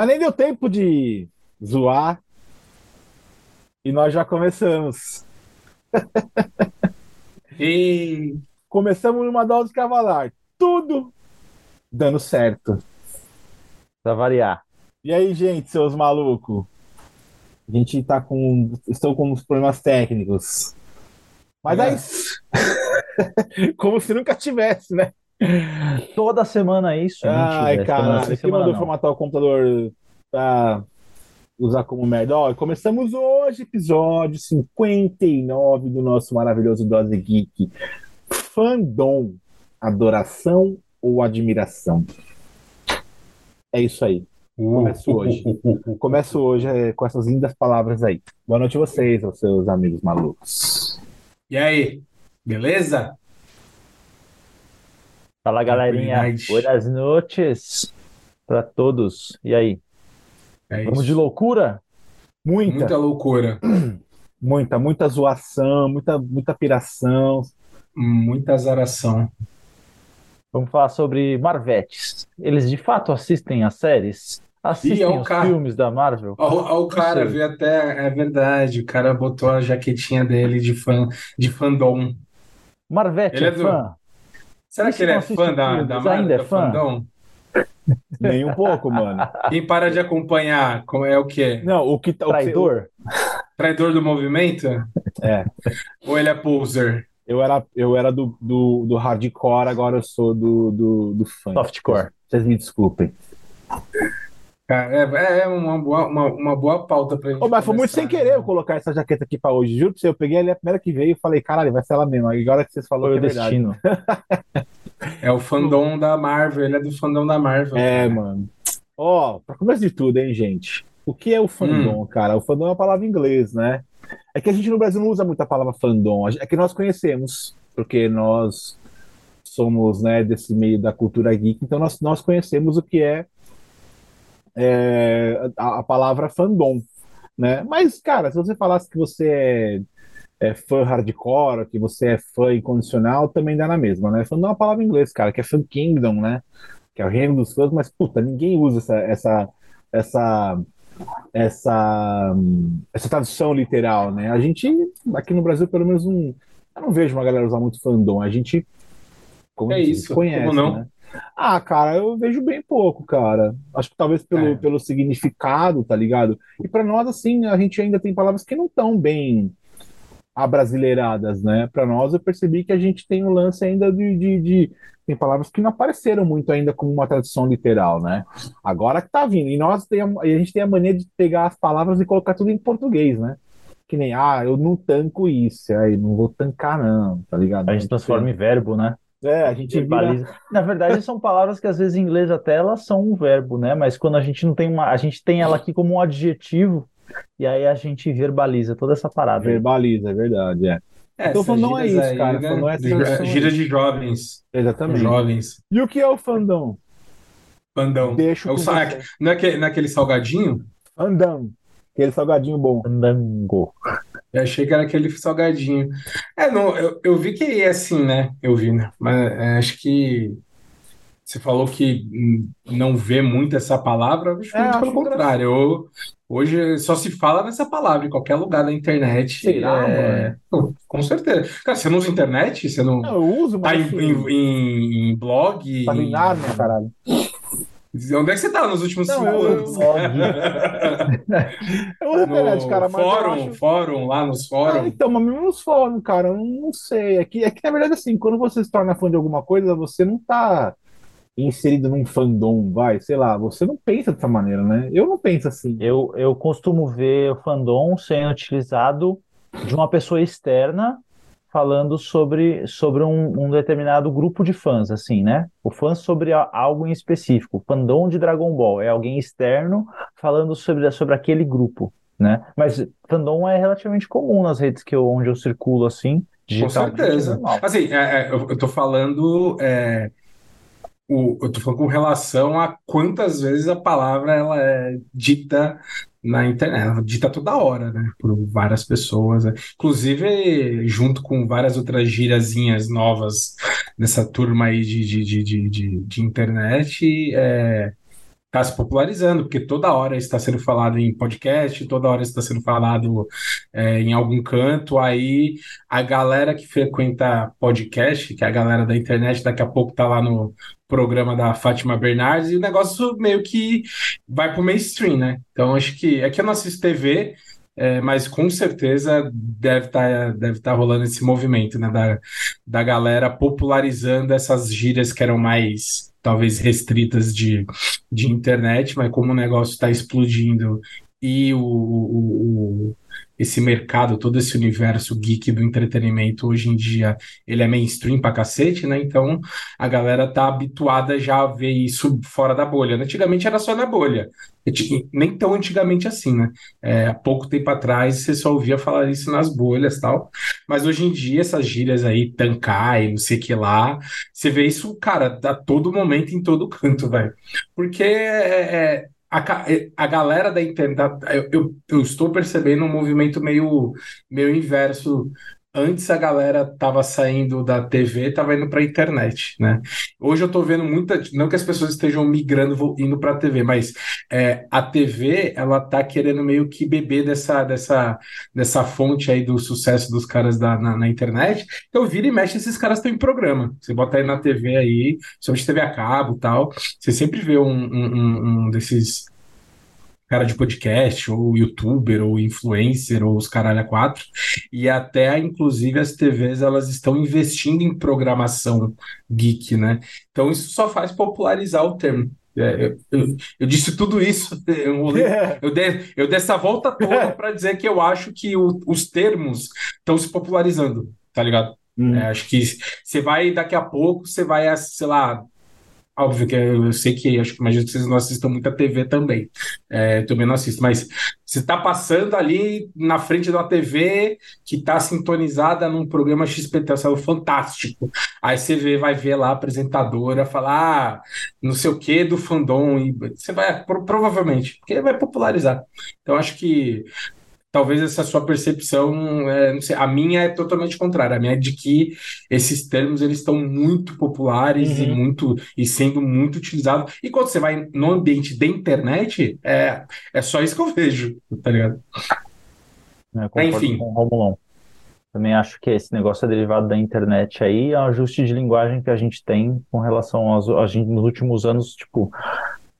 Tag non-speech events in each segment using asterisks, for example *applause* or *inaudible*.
Mas nem deu tempo de zoar. E nós já começamos. *laughs* E Começamos numa dose cavalar. Tudo dando certo. Pra variar. E aí, gente, seus malucos? A gente tá com. Estou com uns problemas técnicos. Mas É. aí. *laughs* Como se nunca tivesse, né? Toda semana é isso. Ai, mentira, sim, Quem semana mandou não. formatar o computador pra usar como merda? Ó, começamos hoje, episódio 59 do nosso maravilhoso Dose Geek. Fandom. Adoração ou admiração? É isso aí. Começo hoje. Começo hoje é, com essas lindas palavras aí. Boa noite a vocês, aos seus amigos malucos. E aí, beleza? Fala, galerinha. Buenas noites pra todos. E aí? É Vamos de loucura? Muita, Muita loucura, *clears throat* muita, muita zoação, muita, muita piração. muita azaração. Vamos falar sobre Marvetes. Eles de fato assistem as séries? Assistem é os cara. filmes da Marvel? Ó o cara, viu até, é verdade, o cara botou a jaquetinha dele de fã, de fandom. Marvete Ele é é do- fã? Será que ele é fã da, da ainda Marvel, é fã? fandom? Nem um pouco, mano. *laughs* Quem para de acompanhar, como é o quê? Não, o que tá. o Traidor? *laughs* Traidor do movimento? É. Ou ele é poser? Eu era, eu era do, do, do hardcore, agora eu sou do, do, do funk. Softcore. Vocês me desculpem. Cara, é, é uma boa, uma, uma boa pauta pra gente Ô, mas foi muito sem querer eu né? colocar essa jaqueta aqui pra hoje. Juro pra você, eu peguei ali a primeira que veio e falei, caralho, vai ser ela mesma. Aí agora que vocês falaram Foi que o é verdade. destino. *laughs* É o fandom da Marvel, ele é do fandom da Marvel. É, cara. mano. Ó, pra começo de tudo, hein, gente? O que é o fandom, cara? O fandom é uma palavra em inglês, né? É que a gente no Brasil não usa muito a palavra fandom. É que nós conhecemos, porque nós somos, né, desse meio da cultura geek, então nós, nós conhecemos o que é, é, a, a palavra fandom, né? Mas, cara, se você falasse que você é, é fã hardcore, que você é fã incondicional, também dá na mesma, né? Fandom é uma palavra em inglês, cara, que é fan kingdom, né? que é o reino dos fãs, mas puta, ninguém usa essa essa essa essa, essa tradução literal, né? A gente aqui no Brasil pelo menos não, eu não vejo uma galera usar muito fandom. A gente como É isso, conhece, como não? né? Ah, cara, eu vejo bem pouco, cara. Acho que talvez pelo, É. pelo significado, tá ligado? E pra nós, assim, a gente ainda tem palavras que não estão bem abrasileiradas, né? Pra nós, eu percebi que a gente tem um lance ainda de, de, de- Tem palavras que não apareceram muito ainda como uma tradução literal, né? Agora que tá vindo. E nós tem a, a gente tem a mania de pegar as palavras e colocar tudo em português, né? Que nem, ah, eu não tanco isso, aí não vou tancar, não, tá ligado? A gente transforma em verbo, né? É, a gente vira. Verbaliza. Na verdade, são palavras que às vezes em inglês até elas são um verbo, né? Mas quando a gente não tem uma, a gente tem ela aqui como um adjetivo e aí a gente verbaliza toda essa parada. aí. Verbaliza, é verdade, é. É, Então, essas fandom é isso, cara, né? fandom é De- tradução aí. Gíria de jovens. Exatamente. Jovens. E o que é o fandom? Fandom. Deixo É o com sa- você. não é aquele, não é aquele salgadinho? Andam. Aquele salgadinho bom. Fandango. Eu achei que era aquele salgadinho. É, não, eu, eu vi que é assim, né? Eu vi, né? Mas é, acho que você falou que não vê muito essa palavra, acho É, muito acho pelo contrário. Eu- hoje só se fala nessa palavra em qualquer lugar da internet. Será, É, pô, com certeza. Cara, você não usa internet? Você não eu uso, tá mas em, assim, em, em- em blog? tá em Nárnia, caralho. Onde é que você tá nos últimos Não, cinco eu- anos? Eu internet, No cara, mas eu fórum, acho... fórum, lá nos Ah, fóruns. então, mas mesmo nos fóruns, cara, eu não sei. É que, é que, na verdade, assim, quando você se torna fã de alguma coisa, você não tá inserido num fandom, vai, sei lá, você não pensa dessa maneira, né? Eu não penso assim. Eu, eu costumo ver o fandom sendo utilizado de uma pessoa externa falando sobre, sobre um, um determinado grupo de fãs, assim, né? O fã sobre a- algo em específico. O fandom de Dragon Ball é alguém externo falando sobre, sobre aquele grupo, né? Mas fandom é relativamente comum nas redes que eu, onde eu circulo, assim, Com digitalmente, é certeza. Assim, é, é, eu, eu tô falando, é, o, eu tô falando com relação a quantas vezes a palavra ela é dita na internet, dita toda hora, né, por várias pessoas, né? Inclusive junto com várias outras gíriazinhas novas dessa turma aí de, de, de, de, de internet, é, está se popularizando, porque toda hora está sendo falado em podcast, toda hora está sendo falado é, em algum canto. Aí a galera que frequenta podcast, que é a galera da internet, daqui a pouco está lá no programa da Fátima Bernardes, e o negócio meio que vai para o mainstream, né? Então acho que aqui eu não assisto TV. É, mas com certeza deve estar tá, deve tá rolando esse movimento, né, da, da galera popularizando essas gírias que eram mais talvez restritas de, de internet, mas como o negócio está explodindo e o, o, esse mercado, todo esse universo geek do entretenimento hoje em dia, ele é mainstream pra cacete, né? Então a galera tá habituada já a ver isso fora da bolha. Antigamente era só na bolha, nem tão antigamente assim, né? É, há pouco tempo atrás você só ouvia falar isso nas bolhas tal, mas hoje em dia essas gírias aí, tancar e não sei o que lá, você vê isso, cara, a todo momento, em todo canto, velho. Porque é, é a, a galera da internet, eu, eu, eu, estou percebendo um movimento meio, meio inverso. Antes a galera tava saindo da TV, tava indo para a internet, né? Hoje eu estou vendo muita, não que as pessoas estejam migrando indo para a TV, mas é, a TV ela tá querendo meio que beber dessa, dessa, dessa fonte aí do sucesso dos caras da, na, na internet. Então vira e mexe, esses caras estão em programa. Você bota aí na TV aí, somente TV a cabo, tal. Você sempre vê um, um, um desses cara de podcast, ou youtuber, ou influencer, ou os caralho a quatro, e até, inclusive, as TVs, elas estão investindo em programação geek, né? Então, isso só faz popularizar o termo. É, eu, eu, eu, disse tudo isso, *laughs* eu, eu, dei, eu dei essa volta toda *laughs* para dizer que eu acho que o, os termos estão se popularizando, tá ligado? Hum. É, acho que você vai, daqui a pouco, você vai, sei lá, Óbvio que eu sei que acho que imagino que vocês não assistam muita TV também. É, também não assisto, mas você está passando ali na frente uma TV que está sintonizada num programa XPT, é fantástico. Aí você vê, vai ver lá a apresentadora falar ah, não sei o que do fandom, e você vai, provavelmente, porque vai popularizar. Então acho que talvez essa sua percepção, é, sei, a minha é totalmente contrária. A minha é de que esses termos eles estão muito populares uhum. e muito e sendo muito utilizados. E quando você vai no ambiente da internet, é, é só isso que eu vejo, tá ligado? É, Enfim. Também acho que esse negócio é derivado da internet aí, é um ajuste de linguagem que a gente tem com relação aos a gente nos últimos anos, tipo,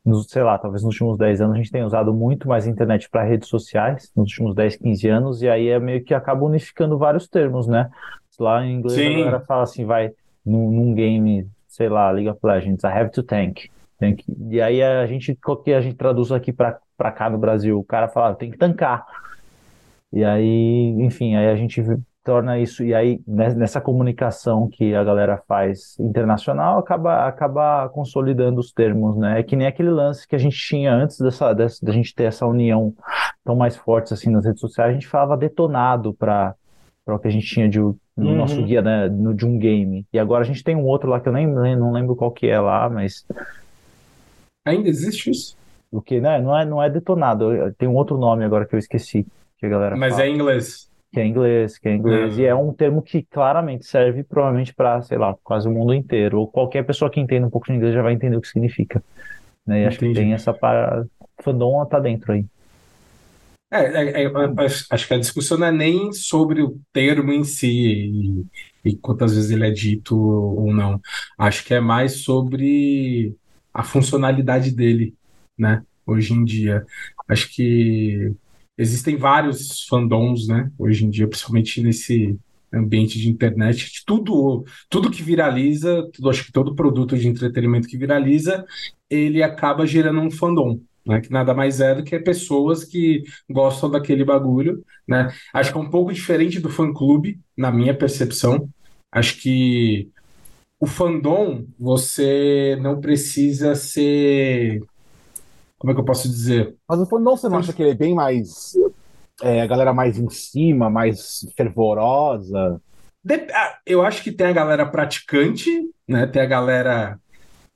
nos, sei lá, talvez nos últimos 10 anos a gente tenha usado muito mais a internet para redes sociais, nos últimos 10, 15 anos, e aí é meio que acaba unificando vários termos, né? Lá em inglês Sim. a galera fala assim, vai num, num, game, sei lá, League of Legends, I have to tank. tank. E aí a gente, que a gente traduz aqui para cá no Brasil? O cara fala, tem que tancar. E aí, enfim, aí a gente torna isso, e aí né, nessa comunicação que a galera faz internacional, acaba, acaba consolidando os termos, né? É que nem aquele lance que a gente tinha antes dessa, dessa da gente ter essa união tão mais forte assim nas redes sociais, a gente falava detonado para o que a gente tinha de, no uhum. nosso guia né, no, de um game. E agora a gente tem um outro lá que eu nem não lembro qual que é lá, mas. Ainda existe isso? O que, né? Não é, não é detonado, tem um outro nome agora que eu esqueci. Que a galera mas fala. é em inglês que é inglês, que é inglês, uhum. e é um termo que claramente serve provavelmente para, sei lá, quase o mundo inteiro, ou qualquer pessoa que entenda um pouco de inglês já vai entender o que significa. Né? E acho que tem essa para fandom tá dentro aí. É, é, é, acho que a discussão não é nem sobre o termo em si e, e quantas vezes ele é dito ou não. Acho que é mais sobre a funcionalidade dele, né? Hoje em dia. Acho que existem vários fandoms, né? Hoje em dia, principalmente nesse ambiente de internet, tudo, tudo que viraliza, tudo, acho que todo produto de entretenimento que viraliza, ele acaba gerando um fandom. Né, que nada mais é do que pessoas que gostam daquele bagulho, né? Acho que é um pouco diferente do fã-clube, na minha percepção. Acho que o fandom, você não precisa ser como é que eu posso dizer? Mas o fandom você não acha que ele é bem mais. É, a galera mais em cima, mais fervorosa? Ah, eu acho que tem a galera praticante, né? Tem a galera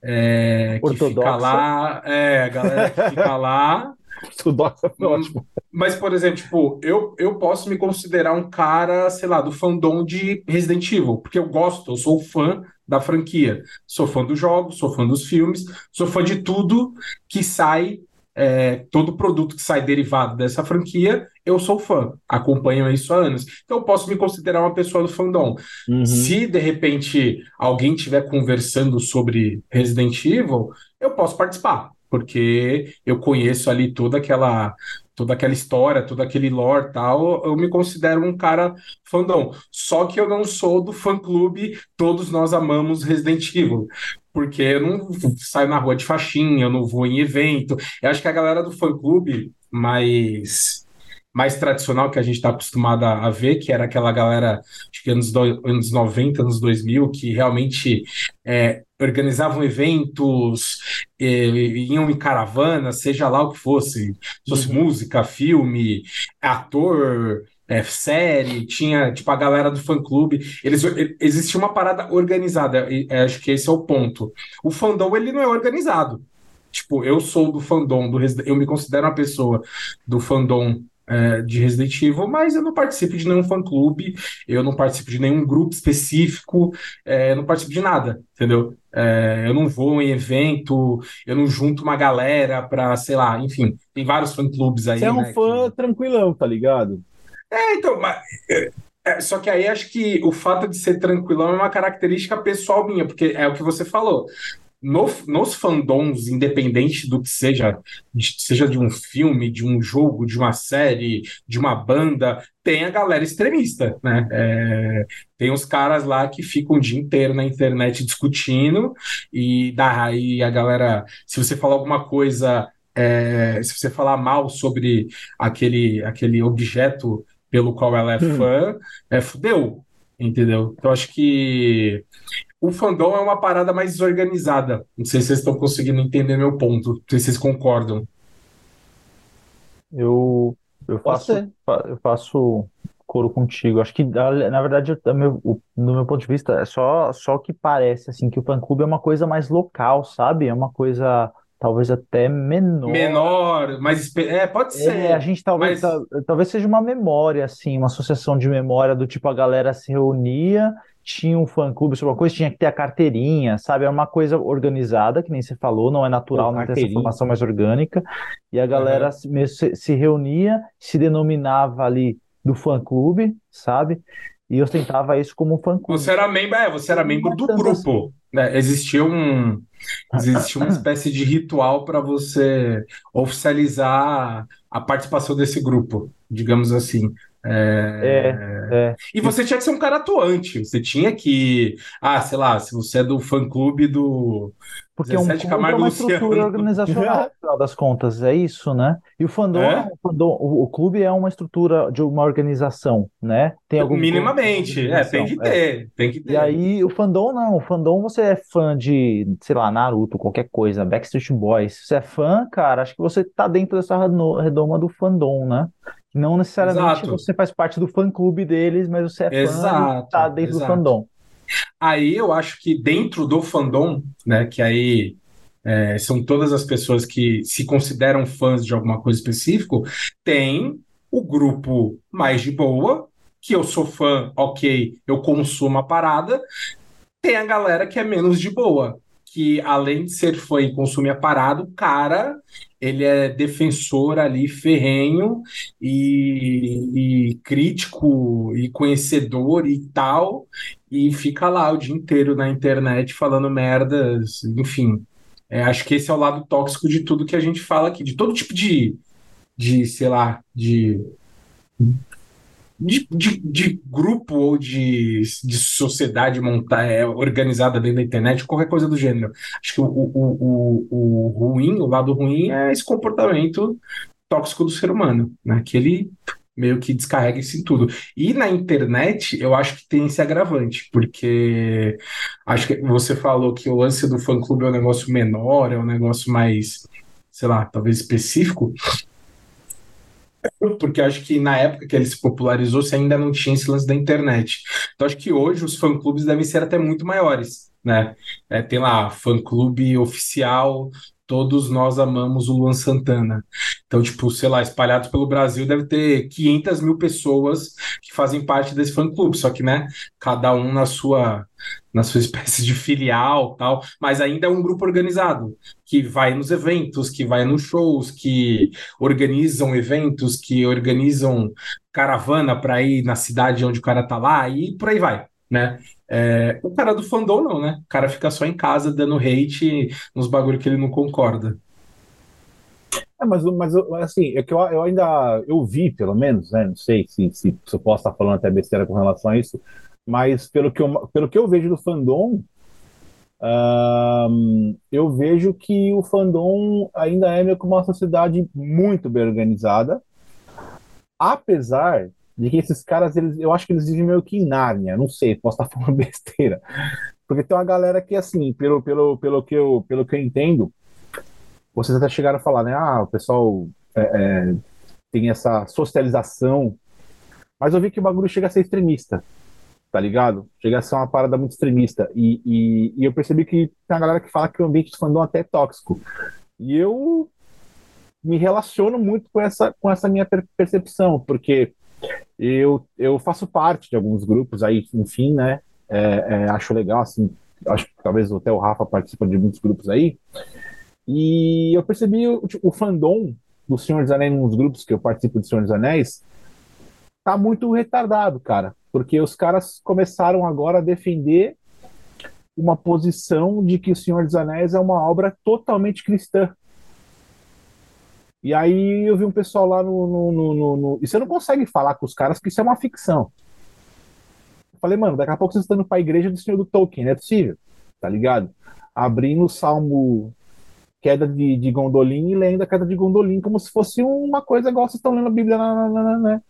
é, que fica lá. É, a galera que fica lá. *laughs* Ortodoxa ótimo. Mas, por exemplo, tipo, eu, eu posso me considerar um cara, sei lá, do fandom de Resident Evil, porque eu gosto, eu sou fã da franquia. Sou fã dos jogos, sou fã dos filmes, sou fã de tudo que sai é, todo produto que sai derivado dessa franquia, eu sou fã, acompanho isso há anos. Então eu posso me considerar uma pessoa do fandom. Uhum. Se de repente alguém estiver conversando sobre Resident Evil, eu posso participar, porque eu conheço ali toda aquela toda aquela história, todo aquele lore tal, eu me considero um cara fandom. Só que eu não sou do fã clube Todos Nós Amamos Resident Evil porque eu não saio na rua de faixinha, eu não vou em evento. Eu acho que a galera do fã-clube mais mais tradicional que a gente está acostumado a, ver, que era aquela galera, acho que anos, do, anos 90, anos 2000, que realmente é, organizavam eventos, iam em caravana, seja lá o que fosse, fosse uhum. música, filme, ator, é, série, tinha tipo a galera do fã clube. Eles, existia uma parada organizada, e é, acho que esse é o ponto. O fandom ele não é organizado. Tipo, eu sou do fandom, do eu me considero uma pessoa do fandom é, de Resident Evil, mas eu não participo de nenhum fã-clube, eu não participo de nenhum grupo específico, é, eu não participo de nada, entendeu? É, eu não vou em evento, eu não junto uma galera pra, sei lá, enfim, tem vários fã-clubes aí. Você é um né, fã que... tranquilão, tá ligado? É, então, mas, é, é, só que aí acho que o fato de ser tranquilão é uma característica pessoal minha, porque é o que você falou. No, nos fandoms, independente do que seja, seja de um filme, de um jogo, de uma série, de uma banda, tem a galera extremista, né? É, tem os caras lá que ficam o dia inteiro na internet discutindo, e daí a galera, se você falar alguma coisa, é, se você falar mal sobre aquele, aquele objeto pelo qual ela é hum. fã, é fudeu, entendeu? Então acho que o fandom é uma parada mais desorganizada. Não sei se vocês estão conseguindo entender meu ponto, não sei se vocês concordam. Eu, eu faço, eu faço coro contigo. Acho que, na verdade, eu, meu, no meu ponto de vista, é só, só que parece assim que o fã-clube é uma coisa mais local, sabe? É uma coisa talvez até menor. Menor, mas é, pode ser. É, a gente talvez, mas... talvez seja uma memória, assim, uma associação de memória do tipo a galera se reunia, tinha um fã-clube sobre uma coisa, tinha que ter a carteirinha, sabe? É uma coisa organizada, que nem você falou, não é natural não ter essa formação mais orgânica. E a galera uhum. se, se reunia, se denominava ali do fã-clube, sabe? E ostentava isso como um fã-clube. Você era membro, é, você era membro do grupo. Assim. Né? Existia um existia uma espécie de ritual para você oficializar a participação desse grupo, digamos assim. É... É, é. E você tinha que ser um cara atuante. Você tinha que, ah, sei lá, se você é do fã clube do porque um clube é uma estrutura organizacional, no final das contas, é isso, né? E o fandom, é? o, fandom o, o, clube é uma estrutura de uma organização, né? Tem algum Minimamente, é, tem que é. ter, é. tem que ter. E aí o fandom não, o fandom você é fã de, sei lá, Naruto, qualquer coisa, Backstreet Boys. Se você é fã, cara, acho que você tá dentro dessa redoma do fandom, né? Não necessariamente exato. você faz parte do fã clube deles, mas você é fã e tá dentro exato. do fandom. Aí eu acho que dentro do fandom, né, que aí é, são todas as pessoas que se consideram fãs de alguma coisa específica, tem o grupo mais de boa, que eu sou fã, ok, eu consumo a parada, tem a galera que é menos de boa, que além de ser fã e consumir a parada, o cara ele é defensor ali ferrenho e, e, crítico e conhecedor e tal, e fica lá o dia inteiro na internet falando merdas, enfim. É, acho que esse é o lado tóxico de tudo que a gente fala aqui, de todo tipo de, de sei lá, de de, de, de, grupo ou de, de sociedade montar, é, organizada dentro da internet, qualquer coisa do gênero. Acho que o, o, o, o ruim, o lado ruim é esse comportamento tóxico do ser humano, né? Que ele meio que descarrega isso em tudo. E na internet, eu acho que tem esse agravante, porque acho que você falou que o lance do fã-clube é um negócio menor, é um negócio mais, sei lá, talvez específico porque acho que na época que ele se popularizou, você ainda não tinha esse lance da internet. Então acho que hoje os fã-clubes devem ser até muito maiores, né? É, tem lá fã-clube oficial todos nós amamos o Luan Santana. Então, tipo, sei lá, espalhados pelo Brasil deve ter 500 mil pessoas que fazem parte desse fã-clube, só que, né, cada um na sua na sua *laughs* espécie de filial tal, mas ainda é um grupo organizado que vai nos eventos, que vai nos shows, que organizam eventos, que organizam caravana para ir na cidade onde o cara tá lá e por aí vai, né? É, o cara do fandom não, né? O cara fica só em casa dando hate nos bagulho que ele não concorda. É, mas, mas assim, é que eu, eu ainda eu vi, pelo menos, né? Não sei se, se, se eu posso estar falando até besteira com relação a isso, mas pelo que eu, pelo que eu vejo do fandom, eu vejo que o fandom ainda é meio que uma sociedade muito bem organizada, apesar de que esses caras, eles, eu acho que eles vivem meio que em Nárnia, não sei, posso estar *laughs* falando besteira, porque tem uma galera que, assim, pelo, pelo, pelo, que, eu, pelo que eu entendo, vocês até chegaram a falar, né, ah, o pessoal é, é, tem essa socialização, mas eu vi que o bagulho chega a ser extremista, tá ligado? Chega a ser uma parada muito extremista. E, e, e eu percebi que tem uma galera que fala que o ambiente de fandom até é tóxico. E eu me relaciono muito com essa, com essa minha percepção, porque eu, eu faço parte de alguns grupos aí, enfim, né? É, é, acho legal, assim, acho que talvez até o Rafa participa de muitos grupos aí. E eu percebi o, o fandom do Senhor dos Anéis nos grupos que eu participo do Senhor dos Anéis tá muito retardado, cara porque os caras começaram agora a defender uma posição de que O Senhor dos Anéis é uma obra totalmente cristã. E aí eu vi um pessoal lá no, no, no, no, E você não consegue falar com os caras que isso é uma ficção. Eu falei, mano, daqui a pouco vocês estão indo pra igreja do Senhor do Tolkien, não é possível, tá ligado? Abrindo o Salmo Queda de, de Gondolin e lendo a Queda de Gondolin como se fosse uma coisa igual vocês estão lendo a Bíblia, né?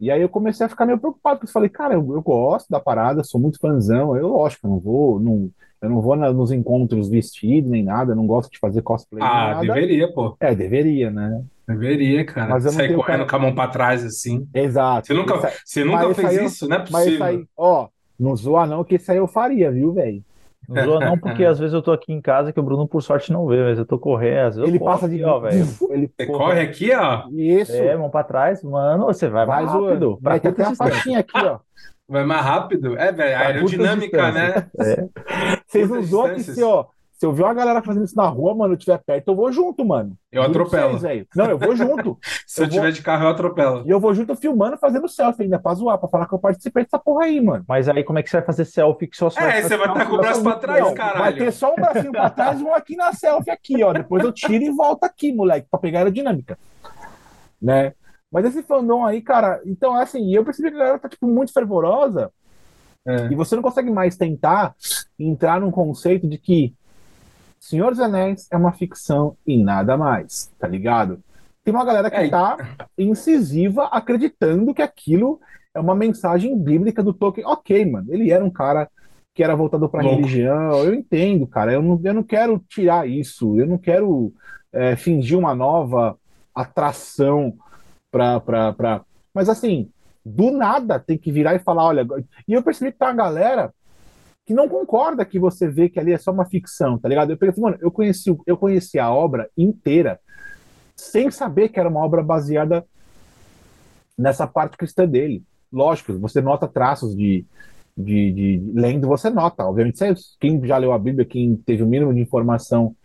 E aí eu comecei a ficar meio preocupado, porque eu falei, cara, eu, eu gosto da parada, sou muito fãzão, eu lógico, não vou, não, eu não vou na, nos encontros vestidos nem nada, eu não gosto de fazer cosplay. Ah, nada. deveria, pô. É, deveria, né? Deveria, cara. Mas eu Sair correndo cara... com a mão pra trás assim. Exato. Você nunca, você nunca fez isso, não é possível. Mas aí, ó, não zoa não, que isso aí eu faria, viu, velho? Não zoa não, porque às vezes eu tô aqui em casa que o Bruno, por sorte, não vê, mas eu tô correndo. Às vezes ele passa de ó, velho. Ele você corre aqui, ó. Isso. É, mão pra trás, mano, você vai, vai mais rápido. Vai ter até a faixinha aqui, ó. Vai mais rápido? É, velho, aerodinâmica, né? É. *laughs* Vocês não zoam que se, ó, se eu ver uma galera fazendo isso na rua, mano, eu estiver perto, eu vou junto, mano. Eu atropelo. Vocês, não, eu vou junto. *laughs* se eu, eu tiver de carro, eu atropelo. E eu vou junto filmando, fazendo selfie ainda pra zoar, pra falar que eu participei dessa porra aí, mano. Mas aí como é que você vai fazer selfie que só É, você vai estar com o braço pra trás, não, caralho. Vai ter só um bracinho pra trás e um aqui na selfie aqui, ó. Depois eu tiro e volto aqui, moleque, pra pegar a aerodinâmica. Né? Mas esse fandom aí, cara, então assim, eu percebi que a galera tá, tipo, muito fervorosa. É. E você não consegue mais tentar entrar num conceito de que Senhor dos Anéis é uma ficção e nada mais, tá ligado? Tem uma galera que é. tá incisiva acreditando que aquilo é uma mensagem bíblica do Tolkien. Ok, mano, ele era um cara que era voltado para religião, eu entendo, cara, eu não, eu não quero tirar isso, eu não quero é, fingir uma nova atração pra, pra, pra... Mas assim, do nada tem que virar e falar, olha... E eu percebi que tá uma galera que não concorda que você vê que ali é só uma ficção, tá ligado? Eu pensei, mano, eu conheci, eu conheci a obra inteira sem saber que era uma obra baseada nessa parte cristã dele. Lógico, você nota traços de, de, de lendo, você nota, obviamente, quem já leu a Bíblia, quem teve o mínimo de informação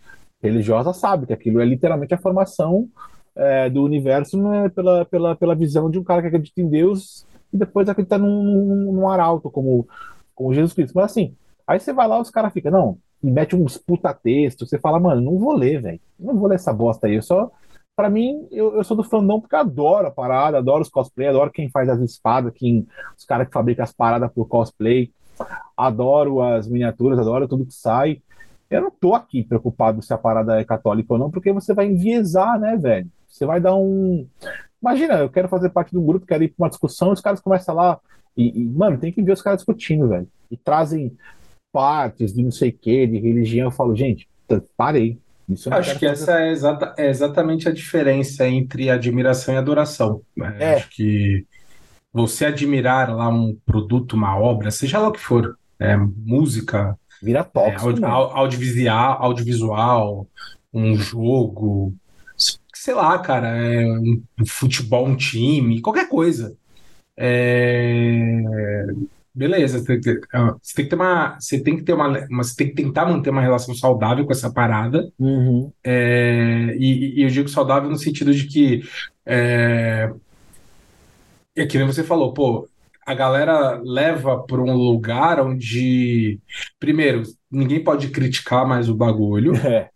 religiosa sabe que aquilo é literalmente a formação é, do universo né, pela, pela, pela visão de um cara que acredita em Deus e depois acredita num, num, num arauto, como com Jesus Cristo. Mas assim, aí você vai lá, os caras ficam, não, e mete uns puta texto, você fala, mano, não vou ler, velho. Não vou ler essa bosta aí. Eu só. Pra mim, eu, eu sou do fandom porque adoro a parada, adoro os cosplay, adoro quem faz as espadas, quem, os caras que fabricam as paradas por cosplay, adoro as miniaturas, adoro tudo que sai. Eu não tô aqui preocupado se a parada é católica ou não, porque você vai enviesar, né, velho? Você vai dar um. Imagina, eu quero fazer parte de um grupo, quero ir pra uma discussão, os caras começam lá, e, e, mano, tem que ver os caras discutindo, velho. E trazem partes de não sei o que, de religião. Eu falo, gente, parei. Isso Acho que essa é, exata, é, exatamente a diferença entre admiração e adoração. Né? É. Acho que você admirar lá um produto, uma obra, seja lá o que for, é, música, vira tóxico, é, audiovisual, audiovisual um jogo, sei lá, cara, é um, futebol, um time, qualquer coisa. É, beleza, você tem, que ter, você tem que ter uma, você tem que ter uma, uma, você tem que tentar manter uma relação saudável com essa parada. Uhum. É, e, e eu digo saudável no sentido de que é, é que nem você falou, pô, a galera leva para um lugar onde, primeiro, ninguém pode criticar mais o bagulho, *laughs* É.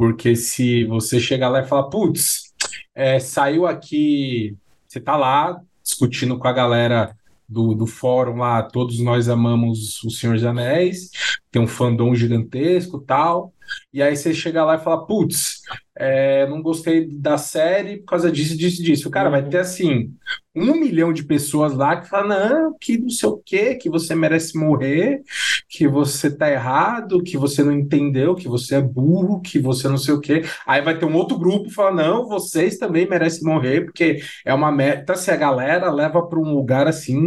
porque se você chegar lá e falar, putz, é, saiu aqui, você tá lá discutindo com a galera do, do fórum lá, todos nós amamos o Senhor dos Anéis, tem um fandom gigantesco tal, e aí você chega lá e fala, putz, é, não gostei da série por causa disso, disso, disso. Cara, vai ter assim, um milhão de pessoas lá que falam, não, que não sei o quê, que você merece morrer, que você tá errado, que você não entendeu, que você é burro, que você não sei o quê. Aí vai ter um outro grupo que fala, não, vocês também merecem morrer, porque é uma. Então, assim, a galera leva para um lugar assim,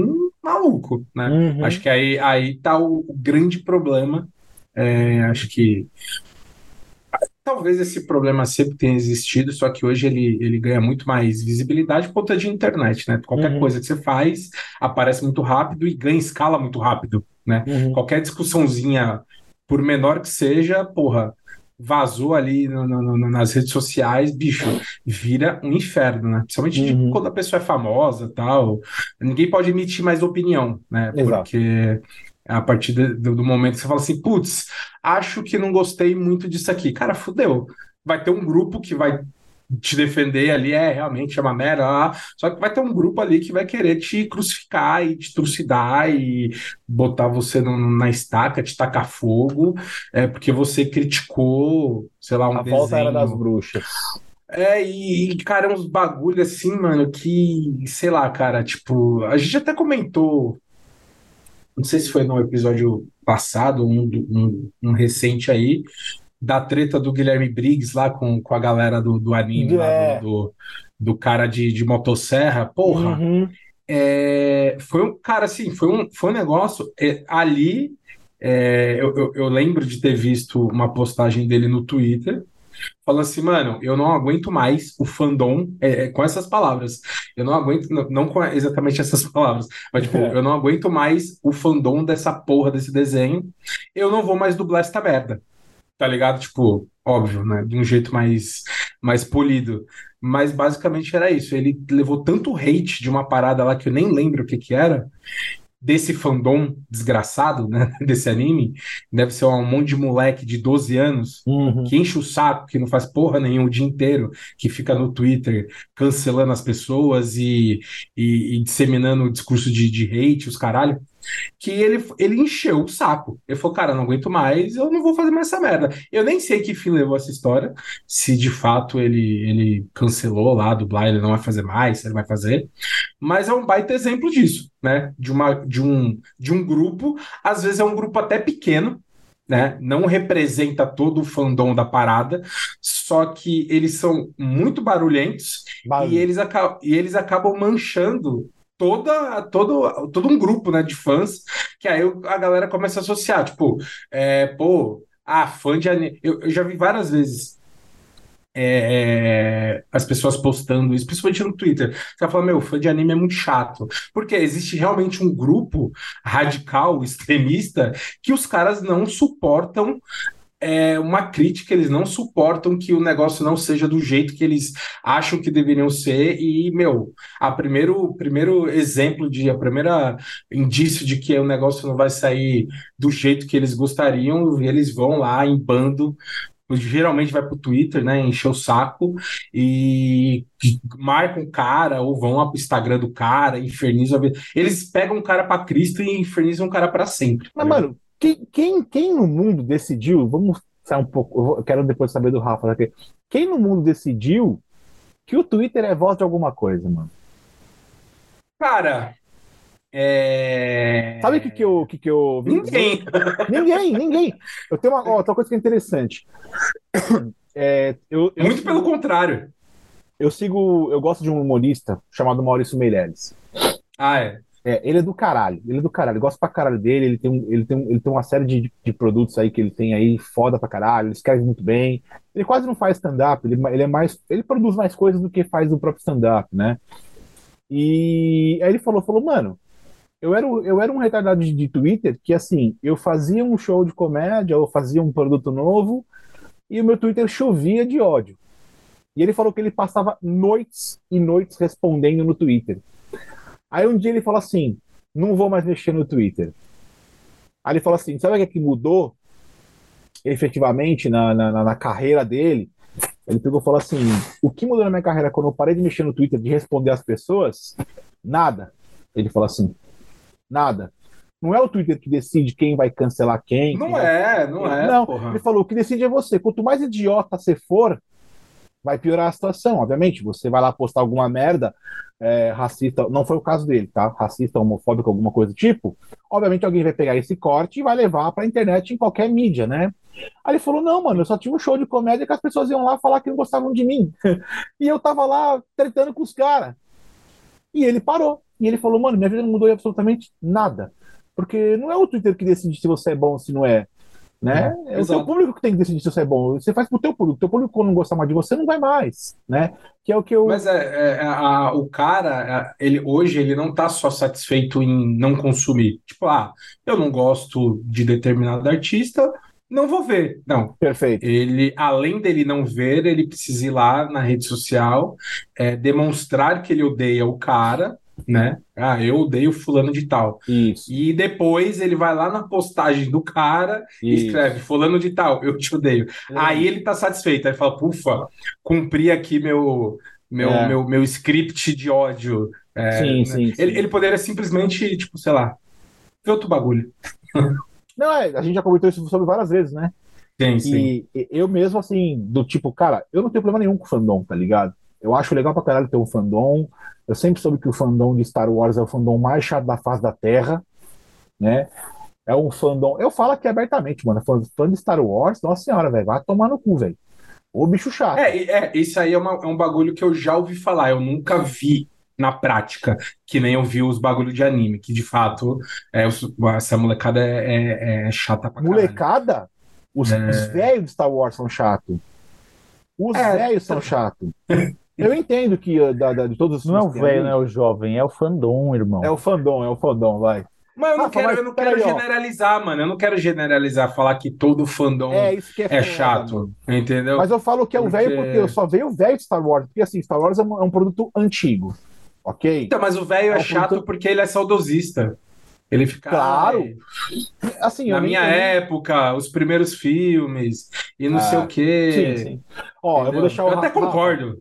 maluco, né? Uhum. Acho que aí, aí tá o, o grande problema. É, acho que talvez esse problema sempre tenha existido, só que hoje ele, ele ganha muito mais visibilidade por conta de internet, né? Qualquer Uhum. coisa que você faz aparece muito rápido e ganha escala muito rápido, né? Uhum. Qualquer discussãozinha, por menor que seja, porra, vazou ali no- no- no- nas redes sociais, bicho, vira um inferno, né? Principalmente Uhum. quando a pessoa é famosa tal. Ninguém pode emitir mais opinião, né? Exato. Porque a partir de- do, momento que você fala assim, putz, acho que não gostei muito disso aqui. Cara, fudeu. Vai ter um grupo que vai te defender ali, é, realmente é uma merda, ah, só que vai ter um grupo ali que vai querer te crucificar e te trucidar e botar você no- na estaca, te tacar fogo, é porque você criticou, sei lá, um A volta era das desenho. bruxas. É, e, e, cara, uns bagulho assim, mano, que, sei lá, cara, tipo, a gente até comentou, não sei se foi no episódio passado, um, um, um recente aí, da treta do Guilherme Briggs lá com, com a galera do, do anime, lá É. do, do, do cara de, de motosserra. Porra, Uhum. é, foi um, cara, assim, foi um, foi um negócio, é, ali, é, eu, eu, eu lembro de ter visto uma postagem dele no Twitter, falando assim, mano, eu não aguento mais o fandom, é, é, com essas palavras, eu não aguento, não, não com exatamente essas palavras, mas tipo, É. eu não aguento mais o fandom dessa porra desse desenho, eu não vou mais dublar esta merda, tá ligado? Tipo, óbvio, né, de um jeito mais, mais polido, mas basicamente era isso, ele levou tanto hate de uma parada lá que eu nem lembro o que que era, desse fandom desgraçado, né, *laughs* desse anime, deve ser um monte de moleque de 12 anos, Uhum. que enche o saco, que não faz porra nenhuma o dia inteiro, que fica no Twitter cancelando as pessoas e, e, e disseminando o discurso de, de hate, os caralho, que ele, ele encheu o saco. Ele falou, cara, não aguento mais, eu não vou fazer mais essa merda. Eu nem sei que fim levou essa história, se de fato ele, ele cancelou lá, dublar, ele não vai fazer mais, se ele vai fazer, mas é um baita exemplo disso, né? De, uma, de, um, de um grupo, às vezes é um grupo até pequeno, né? Não representa todo o fandom da parada, só que eles são muito barulhentos e eles, e eles acabam manchando toda, todo, todo um grupo, né, de fãs, que aí a galera começa a associar, tipo, é, pô, ah, fã de anime. Eu, eu já vi várias vezes é, é, as pessoas postando isso, principalmente no Twitter. Você fala, meu, fã de anime é muito chato. Porque existe realmente um grupo radical, *laughs* extremista, que os caras não suportam é, uma crítica, eles não suportam que o negócio não seja do jeito que eles acham que deveriam ser. E, meu, a primeiro, primeiro exemplo de, a primeira indício de que o negócio não vai sair do jeito que eles gostariam, eles vão lá em bando geralmente vai pro Twitter, né, encher o saco e marcam o cara ou vão lá pro Instagram do cara, infernizam a vida. Eles pegam o cara pra Cristo e infernizam o cara pra sempre. Mas, tá mano, quem, quem, quem no mundo decidiu? Vamos sair um pouco. Eu, quero depois saber do Rafa daqui. Quem no mundo decidiu que o Twitter é voz de alguma coisa, mano? Cara, é... Sabe o que, que, eu, que, que eu? Ninguém. Ninguém, ninguém. Eu tenho uma ó, outra coisa que é interessante. É, eu, eu, Muito pelo contrário. eu sigo, eu gosto de um humorista chamado Maurício Meirelles. Ah, é. É, ele é do caralho, ele é do caralho, gosto pra caralho dele, ele tem, um, ele tem, um, ele tem uma série de, de produtos aí que ele tem aí, foda pra caralho, ele escreve muito bem, Ele quase não faz stand-up, ele, ele é mais. Ele produz mais coisas do que faz o próprio stand-up, né? E aí ele falou, falou, mano, eu era, eu era um retardado de, de Twitter que, assim, eu fazia um show de comédia, ou fazia um produto novo, e o meu Twitter chovia de ódio. E ele falou que ele passava noites e noites respondendo no Twitter. Aí um dia ele falou assim: não vou mais mexer no Twitter. Aí ele falou assim: sabe o que, é que mudou efetivamente na, na, na carreira dele? Ele pegou e falou assim: o que mudou na minha carreira quando eu parei de mexer no Twitter, de responder as pessoas? Nada. Ele falou assim: nada. Não é o Twitter que decide quem vai cancelar quem. Não quem é, não é. Não, porra. ele falou: o que decide é você. Quanto mais idiota você for, vai piorar a situação. Obviamente, você vai lá postar alguma merda é, racista, não foi o caso dele, tá? Racista, homofóbico, alguma coisa do tipo. Obviamente, alguém vai pegar esse corte e vai levar pra internet em qualquer mídia, né? Aí ele falou: não, mano, eu só tinha um show de comédia que as pessoas iam lá falar que não gostavam de mim. *laughs* e eu tava lá tretando com os caras. E ele parou. E ele falou: mano, minha vida não mudou absolutamente nada. Porque não é o Twitter que decide se você é bom ou se não é. Né? É, é o seu público que tem que decidir se você é bom. Você faz pro teu público. O teu público, quando não gostar mais de você, não vai mais. Né? Que é o que eu. Mas é, é, é a, o cara, ele hoje, ele não tá só satisfeito em não consumir. Tipo, ah, eu não gosto de determinado artista, não vou ver. Não. Perfeito. Ele, além dele não ver, ele precisa ir lá na rede social, é, demonstrar que ele odeia o cara, né? Ah, eu odeio fulano de tal. Isso. E depois ele vai lá na postagem do cara e Isso. escreve fulano de tal, eu te odeio. Aí ele tá satisfeito, aí fala, ufa, cumpri aqui meu meu, É. meu, meu script de ódio. É, Sim, né? sim, sim. Ele, ele poderia simplesmente, tipo, sei lá, ver outro bagulho. *laughs* Não, é, a gente já comentou isso sobre várias vezes, né? Sim, sim. E e eu mesmo, assim, do tipo, cara, eu não tenho problema nenhum com o fandom, tá ligado? Eu acho legal pra caralho ter um fandom. Eu sempre soube que o fandom de Star Wars é o fandom mais chato da face da Terra, né? É um fandom. Eu falo aqui abertamente, mano. Fã, fã de Star Wars, nossa senhora, velho. Vai tomar no cu, velho. Ô bicho chato. É, é, isso aí é, uma- é um bagulho que eu já ouvi falar, eu nunca vi na prática, que nem eu vi os bagulhos de anime, que de fato é, essa molecada é, é- é chata pra caralho. Molecada, os, É. os velhos de Star Wars são chatos. Os É. velhos são chatos. *laughs* Eu entendo que uh, da, da- de todos os Não é o velho, não é o jovem, é o fandom, irmão. É o fandom, é o fandom, vai. Mas eu não Rafa, quero, mas eu não quero generalizar, mano. Eu não quero generalizar, falar que todo fandom É isso que é, é chato, mano. entendeu? Mas eu falo que é o Porque- velho porque eu só vejo o velho de Star Wars. Porque assim, Star Wars é um, é um produto antigo. Ok? Então, mas o velho é É chato produto- porque ele é saudosista. Ele fica. Claro. "Ai, Assim, eu na minha nem- época, os primeiros filmes, e não Ah, sei o quê. Sim, sim. Ó, eu vou deixar o Eu até Rafa- concordo.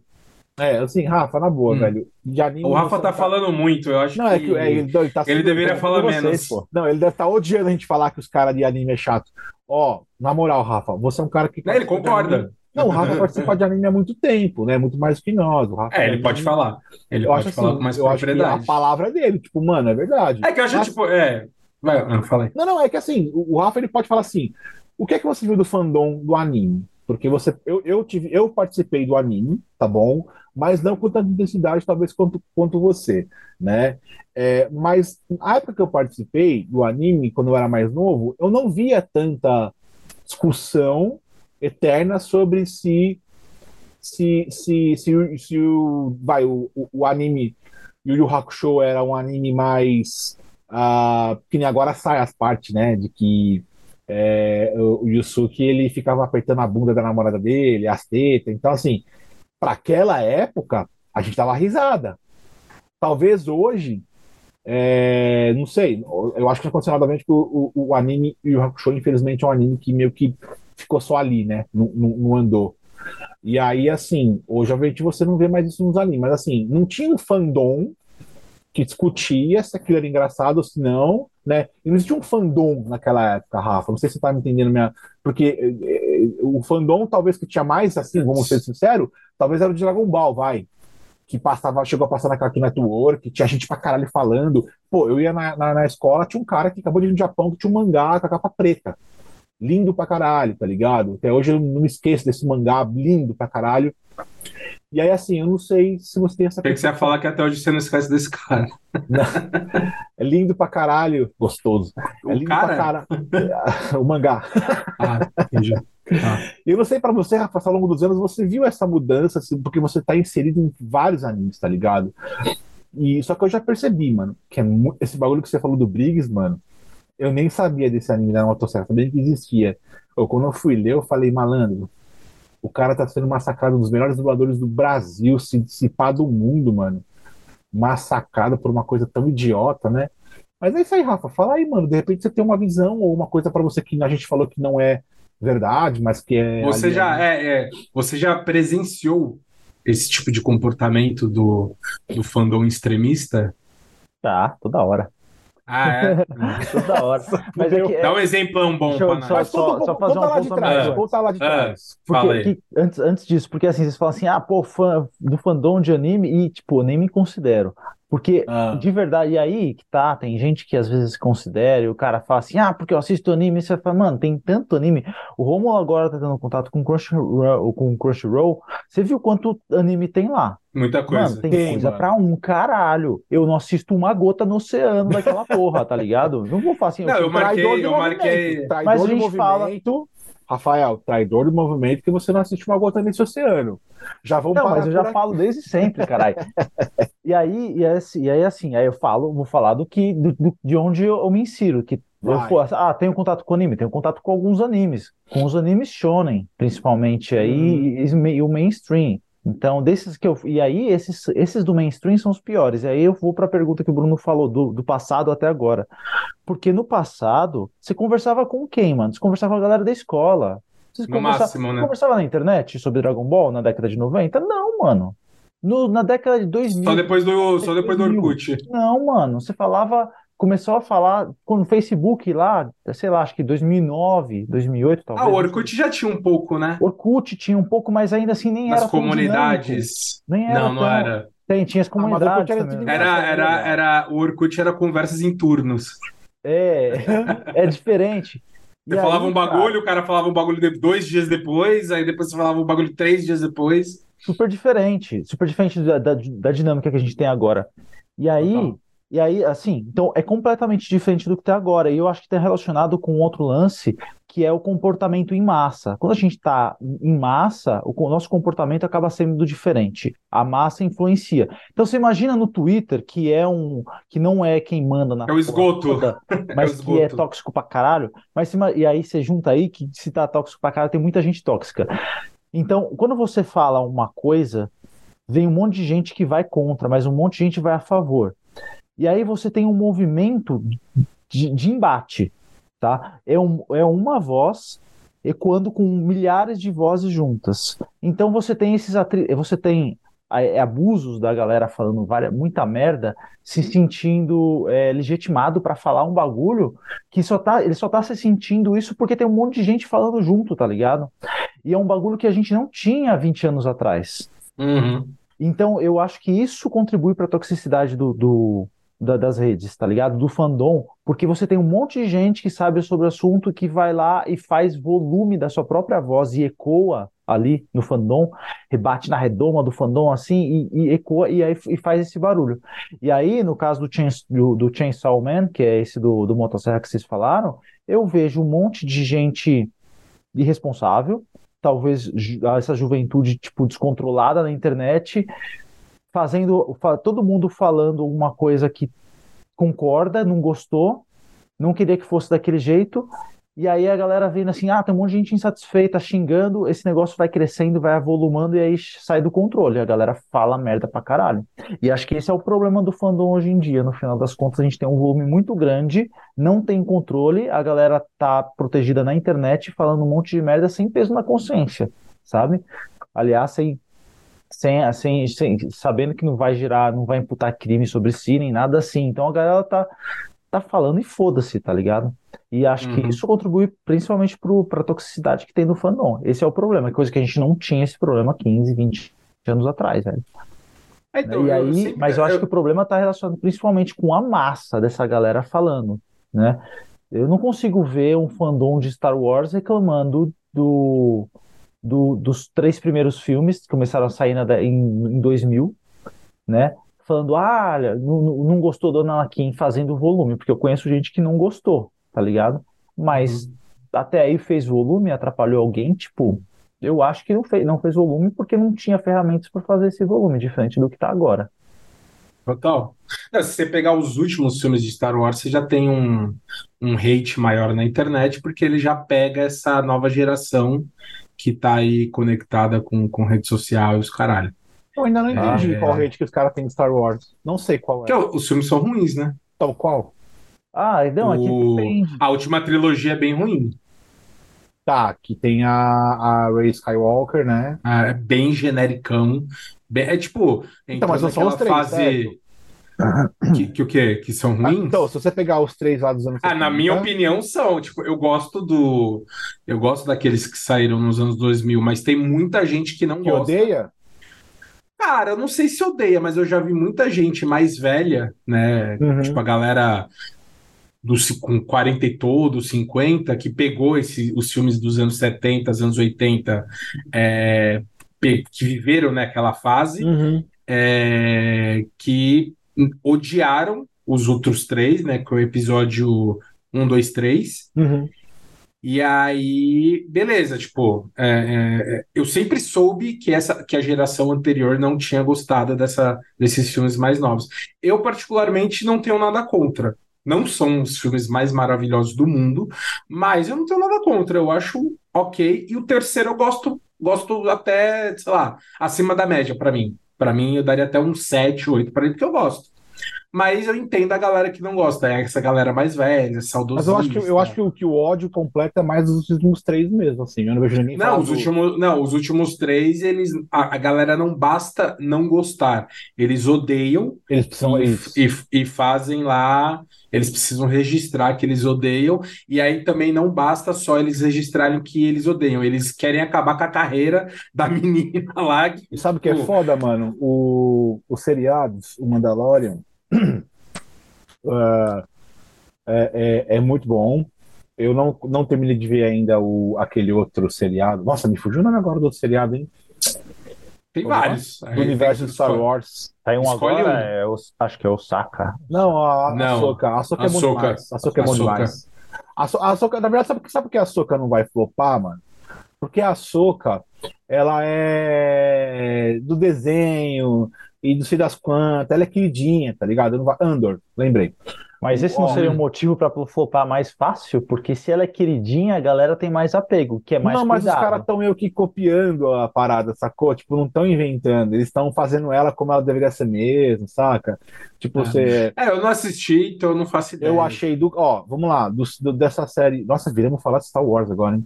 É, assim, Rafa, na boa, Hum. velho. De anime, O Rafa tá não falando muito, eu acho Não, é que é, ele, ele tá ele deveria falar vocês, menos. pô. Não, ele deve estar odiando a gente falar que os caras de anime é chato. Ó, na moral, Rafa, você é um cara que. Né, ele concorda. Não, o Rafa participa de anime há muito tempo, né? Muito mais que nós. O Rafa É, ele de pode anime- falar. Ele Eu pode acho falar assim, com mais eu acho que propriedade. a palavra é dele, tipo, mano, é verdade. É que eu acho, tipo, é. Vai, ah, fala aí. Não, não, é que assim, o Rafa ele pode falar assim: o que é que você viu do fandom do anime? Porque você, eu, eu tive, eu participei do anime, tá bom? Mas não com tanta intensidade, talvez, quanto, quanto você, né? É, mas na época que eu participei do anime, quando eu era mais novo, eu não via tanta discussão eterna sobre se se, se, se, se o, vai, o, o, anime Yu Yu Hakusho era um anime mais ah, que nem agora sai as partes, né, de que é, o, o Yusuke ele ficava apertando a bunda da namorada dele, as tetas, então assim, para aquela época a gente dava risada. Talvez hoje, é, não sei, eu acho que aconteceu o, o, o anime Yu Yu Hakusho infelizmente é um anime que meio que ficou só ali, né, não andou. E aí, assim, hoje obviamente você não vê mais isso nos animes, mas assim, não tinha um fandom que discutia se aquilo era engraçado ou se não, né? E não existia um fandom naquela época, Rafa. Não sei se você tá me entendendo minha. Porque eh, eh, o fandom, talvez que tinha mais, assim, vamos ser sinceros, talvez era o de Dragon Ball, vai. Que passava, chegou a passar na Cartoon Network, tinha gente pra caralho falando. Pô, eu ia na, na, na escola, tinha um cara que acabou de vir do Japão que tinha um mangá com a capa preta. Lindo pra caralho, tá ligado? Até hoje eu não me esqueço desse mangá lindo pra caralho. E aí, assim, eu não sei se você tem essa Tem que você ia falar que até hoje você não esquece desse cara. *laughs* É lindo pra caralho, gostoso. O é lindo cara? pra caralho. *laughs* o mangá. Ah, entendi. Ah. Eu não sei pra você, Rafa, ao longo dos anos, você viu essa mudança, assim, porque você tá inserido em vários animes, tá ligado? E só que eu já percebi, mano, que é mu- esse bagulho que você falou do Briggs, mano, eu nem sabia desse anime da Motosserra, sabia que existia. Eu, quando eu fui ler, eu falei, malandro, o cara tá sendo massacrado, um dos melhores dubladores do Brasil, se pá do mundo, mano. Massacrado por uma coisa tão idiota, né? Mas é isso aí, Rafa. Fala aí, mano. De repente você tem uma visão ou uma coisa pra você que a gente falou que não é verdade, mas que é. Você ali- já é, é, você já presenciou esse tipo de comportamento do, do fandom extremista? Tá, toda hora. Ah, é? *laughs* Toda hora. Mas é que é, Dá um bom Deixa eu pra nós. só- pouco, só fazer um de trás, apontamento. conta lá de Ah. trás. Porque, que- antes, antes disso, porque assim, vocês falam assim, ah, pô, fã do fandom de anime, e tipo, eu nem me considero. Porque, Ah. de verdade, e aí que tá, tem gente que às vezes se considera, e o cara fala assim, ah, porque eu assisto anime, e você fala, mano, tem tanto anime. O Romulo agora tá tendo contato com o Crunchyroll, com o Crunchyroll, você viu quanto anime tem lá? Muita coisa. Mano, tem Tem, coisa mano. pra um caralho. Eu não assisto uma gota no oceano daquela porra, tá ligado? Não vou falar assim, Não, eu marquei- eu marquei- movimento. Traidor Mas a gente fala-. Rafael, traidor do movimento que você não assiste uma gota nesse oceano. Já vamos Não, mas eu já aqui. falo desde sempre, caralho. *laughs* E aí, e, é assim, e aí, assim, aí eu falo, vou falar do que, do- do- de onde eu, eu me insiro, que eu Vai. ah, tenho contato com anime, tenho contato com alguns animes, com os animes shonen, principalmente aí, Hum. e, e o mainstream. Então, desses que eu, e aí esses, esses do mainstream são os piores. E aí eu vou para a pergunta que o Bruno falou do, do passado até agora. Porque no passado, você conversava com quem, mano? Você conversava com a galera da escola. Você No conversa- máximo, né? Conversava na internet sobre Dragon Ball na década de 90? Não, mano. No- na década de 2000. Só depois do, só depois do 2000. Orkut. Não, mano. Você falava. Começou a falar com o Facebook lá, sei lá, acho que 2009, 2008, talvez. Ah, o Orkut já tinha um pouco, né? Orkut tinha um pouco, mas ainda assim nem Nas era comunidades. Nem era Não, não tão- era. Tem, tinha as Ah, comunidades era também. tudo Era, Nossa, era, legal. era, o Orkut era conversas em turnos. É, é diferente. Você E falava aí, um bagulho, o cara falava um bagulho de- dois dias depois, aí depois você falava um bagulho três dias depois. super diferente, super diferente da, da, da dinâmica que a gente tem agora. E aí, Total. E aí, assim, então é completamente diferente do que tem agora. E eu acho que está relacionado com outro lance, que é o comportamento em massa. Quando a gente está em massa, o nosso comportamento acaba sendo diferente. A massa influencia. Então você imagina no Twitter, que é um, que não é quem manda na É o esgoto. toda, mas *laughs* É o que é esgoto. tóxico pra caralho. Mas e aí você junta aí que se tá tóxico pra caralho, tem muita gente tóxica. Então, quando você fala uma coisa, vem um monte de gente que vai contra, mas um monte de gente vai a favor. E aí você tem um movimento de, de embate, tá? É, um, é uma voz ecoando com milhares de vozes juntas. Então você tem esses você tem é, abusos da galera falando várias, muita merda, se sentindo é, legitimado para falar um bagulho que só tá, ele só tá se sentindo isso porque tem um monte de gente falando junto, tá ligado? E é um bagulho que a gente não tinha 20 anos atrás. Uhum. Então, eu acho que isso contribui para a toxicidade do, do- da- das redes, tá ligado? Do fandom, porque você tem um monte de gente que sabe sobre o assunto que vai lá e faz volume da sua própria voz e ecoa ali no fandom, rebate na redoma do fandom assim e, e ecoa e aí e faz esse barulho. E aí, no caso do, Chains, do, do Chainsaw Man, que é esse do, do Motosserra que vocês falaram, eu vejo um monte de gente irresponsável, talvez essa juventude tipo descontrolada na internet, fazendo fa- todo mundo falando uma coisa que concorda, não gostou, não queria que fosse daquele jeito. E aí a galera vendo assim, ah, tem um monte de gente insatisfeita, xingando, esse negócio vai crescendo, vai avolumando e aí sai do controle. A galera fala merda pra caralho. E acho que esse é o problema do fandom hoje em dia. No final das contas, a gente tem um volume muito grande, não tem controle, a galera tá protegida na internet falando um monte de merda sem peso na consciência, sabe? Aliás, sem, sem, sem, sem- sabendo que não vai gerar, não vai imputar crime sobre si, nem nada assim. Então a galera tá, tá falando e foda-se, tá ligado? E acho que Uhum. isso contribui principalmente pro, pra toxicidade que tem no fandom. Esse é o problema, coisa que a gente não tinha esse problema 15, 20 anos atrás, velho. Então, e eu aí, sempre- mas eu acho eu- que o problema está relacionado principalmente com a massa dessa galera falando, né? Eu não consigo ver um fandom de Star Wars reclamando do, do, dos três primeiros filmes, que começaram a sair na, em, em 2000, né? Falando, ah, não, não gostou do Anakin fazendo volume, porque eu conheço gente que não gostou, tá ligado? Mas uhum. até aí fez volume, atrapalhou alguém, tipo, eu acho que não fez, não fez volume porque não tinha ferramentas para fazer esse volume, diferente do que tá agora. Total. se você pegar os últimos filmes de Star Wars, você já tem um, um hate maior na internet, porque ele já pega essa nova geração que tá aí conectada com, com rede social e os caralho. Eu ainda não entendi ah, qual é. hate que os caras têm de Star Wars. Não sei qual é. Que, os filmes são ruins, né? Então, qual? Ah, aqui o... A última trilogia é bem ruim. Tá, que tem a, a Ray Skywalker, né? Ah, é bem genericão. Bem, é tipo, então, mas são os três, fase. Que, que o quê? Que são ah, ruins? então, se você pegar os três lá dos anos Ah, 70, na minha opinião, são. Tipo, eu gosto do. Eu gosto daqueles que saíram nos anos 2000, mas tem muita gente que não que gosta. odeia? Cara, eu não sei se odeia, mas eu já vi muita gente mais velha, né? Uhum. Tipo, a galera dos, com 40 e todos, 50, que pegou esse, os filmes dos anos 70, anos 80, é, que viveram naquela fase, uhum. é, que odiaram os outros três, né? Que é o episódio 1, 2, 3. Uhum. E aí, beleza, tipo, é, é, eu sempre soube que, essa, que a geração anterior não tinha gostado dessa, desses filmes mais novos. Eu, particularmente, não tenho nada contra. Não são os filmes mais maravilhosos do mundo, mas eu não tenho nada contra. Eu acho ok. E o terceiro eu gosto, gosto até, sei lá, acima da média para mim. Para mim, eu daria até um 7, 8 para ele, porque eu gosto. Mas eu entendo a galera que não gosta, é essa galera mais velha, saudosista. Mas eu acho que, eu acho que, o, que o ódio completo é mais os últimos três mesmo, assim. Eu não vejo ninguém Não, os do... últimos, não, os últimos três, eles. A, a, galera não basta não gostar. Eles odeiam eles precisam, e, e, e fazem lá eles precisam registrar que eles odeiam, e aí também não basta só eles registrarem que eles odeiam, eles querem acabar com a carreira *laughs* da menina lá. Que, e sabe o que é foda, mano? O, o seriados, o Mandalorian, uh, é, é, é, muito bom. Eu não, não terminei de ver ainda o, aquele outro seriado. Nossa, me fugiu o nome agora do outro seriado, hein? Tem vários. Do universo de Star Wars. Tem um Escolhe agora, um. É, eu, acho que é o Saka. Não, a, não. a Soca. A Soca é bom demais. A Soca é bom demais. A, so, a Soca, na verdade, sabe, sabe por que a Soca não vai flopar, mano? Porque a Soca, ela é do desenho e não sei das quantas, ela é queridinha, tá ligado? Andor, lembrei. Mas esse não seria um motivo para flopar mais fácil? Porque se ela é queridinha, a galera tem mais apego, que é mais Não, mas cuidado. os caras estão meio que copiando a parada, sacou? Tipo, não estão inventando, eles estão fazendo ela como ela deveria ser mesmo, saca? Tipo, é. você... É, eu não assisti, então eu não faço ideia. Eu achei do... Ó, vamos lá, do, do, dessa série... Nossa, viramos falar de Star Wars agora, hein?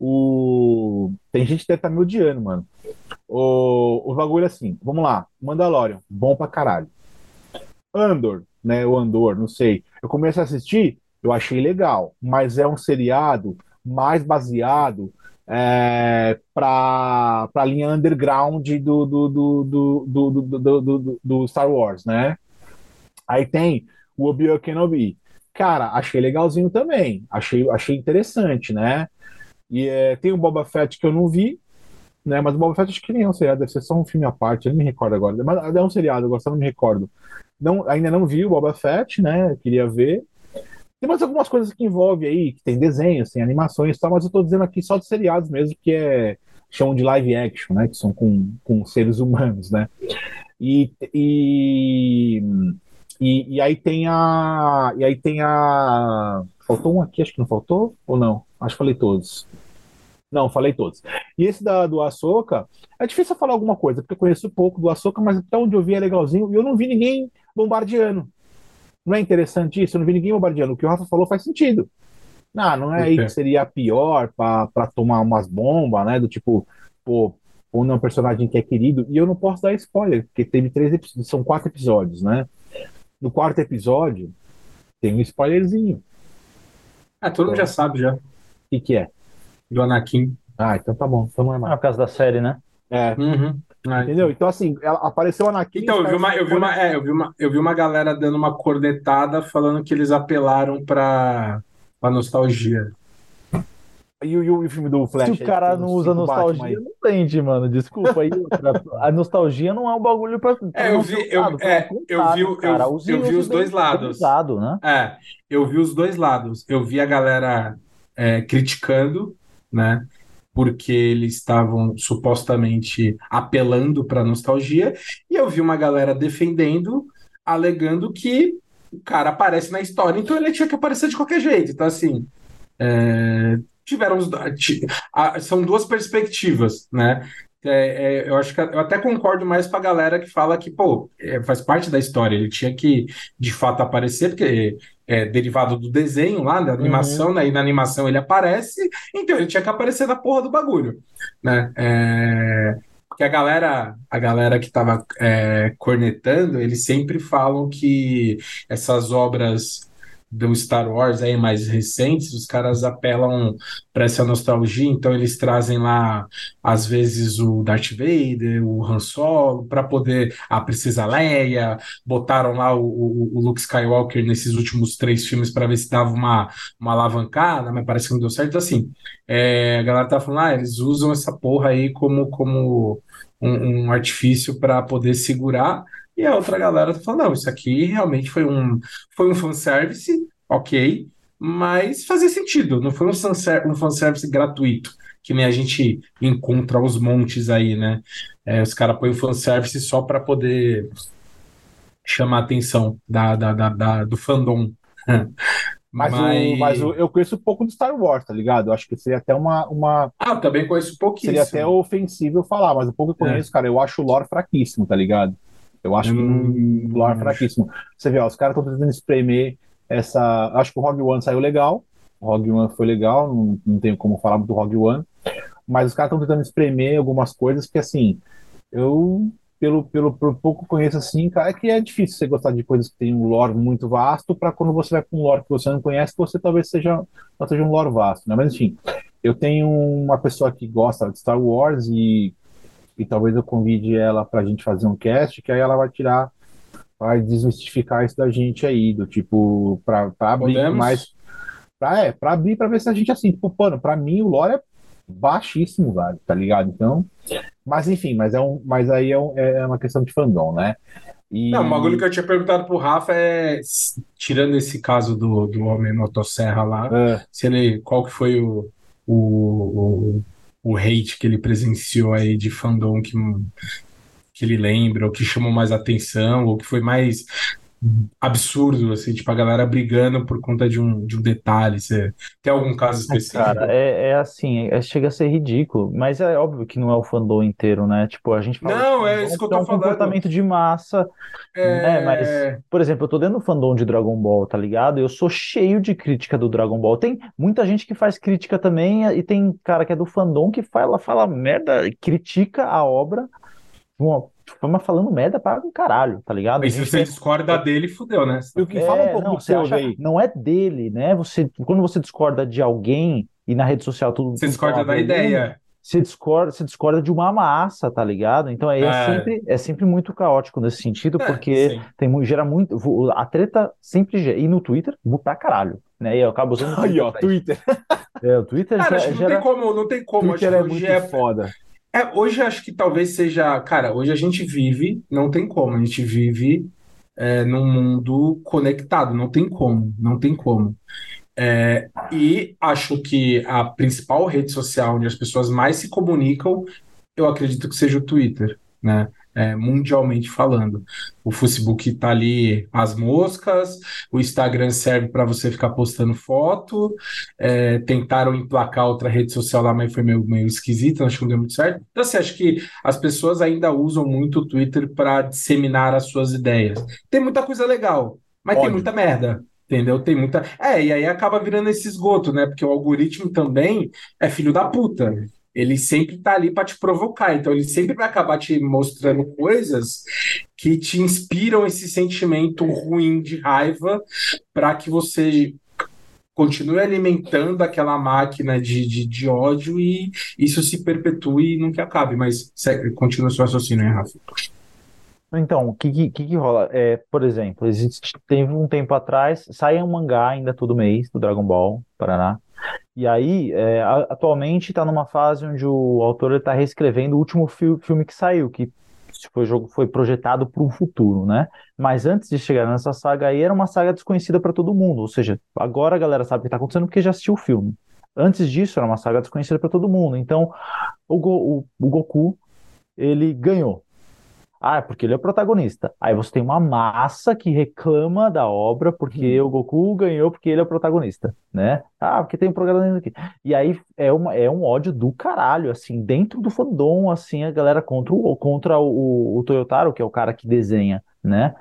O... Tem gente que deve estar tá me odiando, mano. O, o bagulho é assim, vamos lá. Mandalorian, bom pra caralho. Andor, né, o Andor, não sei. Eu comecei a assistir, eu achei legal, mas é um seriado mais baseado é, para a linha underground do do do, do, do, do, do, Star Wars, né? Aí tem o Obi-Wan Kenobi. Cara, achei legalzinho também, achei, achei interessante, né? E é, tem o Boba Fett que eu não vi, né? Mas o Boba Fett acho que nem é um seriado, deve ser só um filme à parte, eu não me recordo agora. Mas é um seriado, eu gosto, não me recordo. Não, ainda não vi o Boba Fett, né? Queria ver. Tem mais algumas coisas que envolve aí, que tem desenhos, tem animações e tal, mas eu tô dizendo aqui só de seriados mesmo, que é chamam de live action, né? Que são com, com seres humanos, né? E, e, e, e, aí tem a. E aí tem a. Faltou um aqui, acho que não faltou? Ou não? Acho que falei todos. Não, falei todos. E esse da, do Açoka, é difícil falar alguma coisa, porque eu conheço pouco do Açoka, mas até onde eu vi é legalzinho, e eu não vi ninguém bombardeando. Não é interessante isso? Eu não vi ninguém bombardeando. O que o Rafa falou faz sentido. Não, não é aí que seria pior para tomar umas bombas, né? Do tipo, pô, ou não é um personagem que é querido. E eu não posso dar spoiler, porque teve três episódios, são quatro episódios, né? No quarto episódio, tem um spoilerzinho. Ah, todo mundo já sabe já. O que, que é? Do Anakin. Ah, então tá bom, então não é mais. Ah, por causa da série, né? É. Uhum. Ah, Entendeu? Então, assim, ela apareceu Anakin. Então, eu vi, uma, eu, vi uma, é, eu, vi uma, eu vi uma galera dando uma cornetada falando que eles apelaram pra, pra nostalgia. E o, e o filme do Flash? Se o cara não usa nostalgia, não tende, mano. Desculpa. Aí, a nostalgia não é um bagulho pra. pra é, eu vi, eu, é, eu vi, eu, cara, eu, eu vi os dois lados. Usado, né? É, eu vi os dois lados. Eu vi a galera é, criticando, né? Porque eles estavam supostamente apelando para nostalgia, e eu vi uma galera defendendo, alegando que o cara aparece na história, então ele tinha que aparecer de qualquer jeito. Então, assim, é, tiveram são duas perspectivas, né? É, é, eu acho que eu até concordo mais com a galera que fala que, pô, é, faz parte da história, ele tinha que de fato aparecer, porque é derivado do desenho lá, da animação, uhum. né? E na animação ele aparece, então ele tinha que aparecer na porra do bagulho, né? É, porque a galera, a galera que estava é, cornetando, eles sempre falam que essas obras do Star Wars aí mais recentes, os caras apelam para essa nostalgia, então eles trazem lá às vezes o Darth Vader, o Han Solo, para poder a Princesa Leia, botaram lá o, o, o, Luke Skywalker nesses últimos três filmes para ver se dava uma, uma alavancada, mas parece que não deu certo. Então, assim, é, a galera tá falando, ah, eles usam essa porra aí como, como um, um artifício para poder segurar e a outra galera tá falando, não, isso aqui realmente foi um, foi um fanservice, ok, mas fazia sentido, não foi um fanservice, um fanservice gratuito, que nem a gente encontra aos montes aí, né? É, os caras põem o fanservice só para poder chamar a atenção da, da, da, da do fandom. Mas, *laughs* mas... O, mas o, eu conheço pouco do Star Wars, tá ligado? Eu acho que seria até uma. uma... Ah, também conheço pouquíssimo. Seria até ofensível falar, mas o pouco que eu é. conheço, é. cara, eu acho o lore fraquíssimo, tá ligado? Eu acho hum, que o lore fraquíssimo. Você vê, ó, os caras estão tentando espremer essa. Acho que o Rogue One saiu legal. O Rogue One foi legal, não, não tenho como falar do Rogue One. Mas os caras estão tentando espremer algumas coisas que, assim, eu, pelo, pelo, pelo pouco conheço, assim, cara, é que é difícil você gostar de coisas que tem um lore muito vasto, para quando você vai para um lore que você não conhece, você talvez seja, não seja um lore vasto, né? Mas, enfim, eu tenho uma pessoa que gosta de Star Wars e e talvez eu convide ela para a gente fazer um cast, que aí ela vai tirar, vai desmistificar isso da gente aí, do tipo, para abrir Podemos? mais. Pra, é, pra abrir para ver se a gente assim, tipo, pano, pra mim o lore é baixíssimo, velho, tá ligado? Então, mas enfim, mas, é um, mas aí é, um, é uma questão de fandom, né? E... Não, o bagulho que eu tinha perguntado pro Rafa é, tirando esse caso do, do homem motosserra lá, é. se ele, qual que foi o, o, o hate que ele presenciou aí de fandom que, que ele lembra, ou que chamou mais atenção, ou que foi mais absurdo, assim, tipo, a galera brigando por conta de um, de um detalhe. Você tem algum caso específico? Cara, é, é assim, é, chega a ser ridículo, mas é óbvio que não é o fandom inteiro, né? Tipo, a gente fala Não, é isso que eu tô é um falando. comportamento de massa, é... né? Mas, por exemplo, eu tô dentro do fandom de Dragon Ball, tá ligado? Eu sou cheio de crítica do Dragon Ball. Tem muita gente que faz crítica também, e tem cara que é do fandom que fala, fala merda, critica a obra uma forma falando merda para um caralho, tá ligado? Mas se você discorda dele, fudeu, né? O que é, fala um pouco não, você acha, aí. não é dele, né? Você, quando você discorda de alguém e na rede social tudo. Você discorda da ideia. Você discorda, você discorda de uma massa, tá ligado? Então é, é. sempre, é sempre muito caótico nesse sentido, é, porque tem, gera muito. A treta sempre gera. E no Twitter, pra caralho. Né? E eu acabo usando. Aí, ó, Twitter. É, o Twitter Cara, gera, não tem como, não tem como. Twitter é muito é... foda. É, hoje acho que talvez seja. Cara, hoje a gente vive, não tem como, a gente vive é, num mundo conectado, não tem como, não tem como. É, e acho que a principal rede social onde as pessoas mais se comunicam, eu acredito que seja o Twitter, né? É, mundialmente falando. O Facebook está ali as moscas, o Instagram serve para você ficar postando foto. É, tentaram emplacar outra rede social lá, mas foi meio, meio esquisito, acho que não deu muito certo. Então, assim, acho que as pessoas ainda usam muito o Twitter para disseminar as suas ideias. Tem muita coisa legal, mas tem muita merda. Entendeu? Tem muita. É, e aí acaba virando esse esgoto, né? Porque o algoritmo também é filho da puta ele sempre está ali para te provocar. Então, ele sempre vai acabar te mostrando coisas que te inspiram esse sentimento ruim de raiva para que você continue alimentando aquela máquina de, de, de, ódio e isso se perpetue e nunca acabe. Mas segue, continua seu raciocínio, hein, Rafa? Então, o que, que, que rola? É, por exemplo, existe, teve um tempo atrás, sai um mangá ainda todo mês do Dragon Ball Paraná. E aí, é, atualmente está numa fase onde o autor está reescrevendo o último fi filme que saiu, que foi, jogo, foi projetado para o futuro, né? Mas antes de chegar nessa saga aí, era uma saga desconhecida para todo mundo. Ou seja, agora a galera sabe o que está acontecendo porque já assistiu o filme. Antes disso, era uma saga desconhecida para todo mundo. Então, o, Go, o, o Goku, ele ganhou. Ah, é porque ele é o protagonista. Aí você tem uma massa que reclama da obra porque hum. o Goku ganhou porque ele é o protagonista, né? Ah, porque tem um protagonista aqui. E aí é, uma, é um ódio do caralho, assim, dentro do fandom, assim, a galera contra o, contra o, o, o Toyotaro, que é o cara que desenha, né?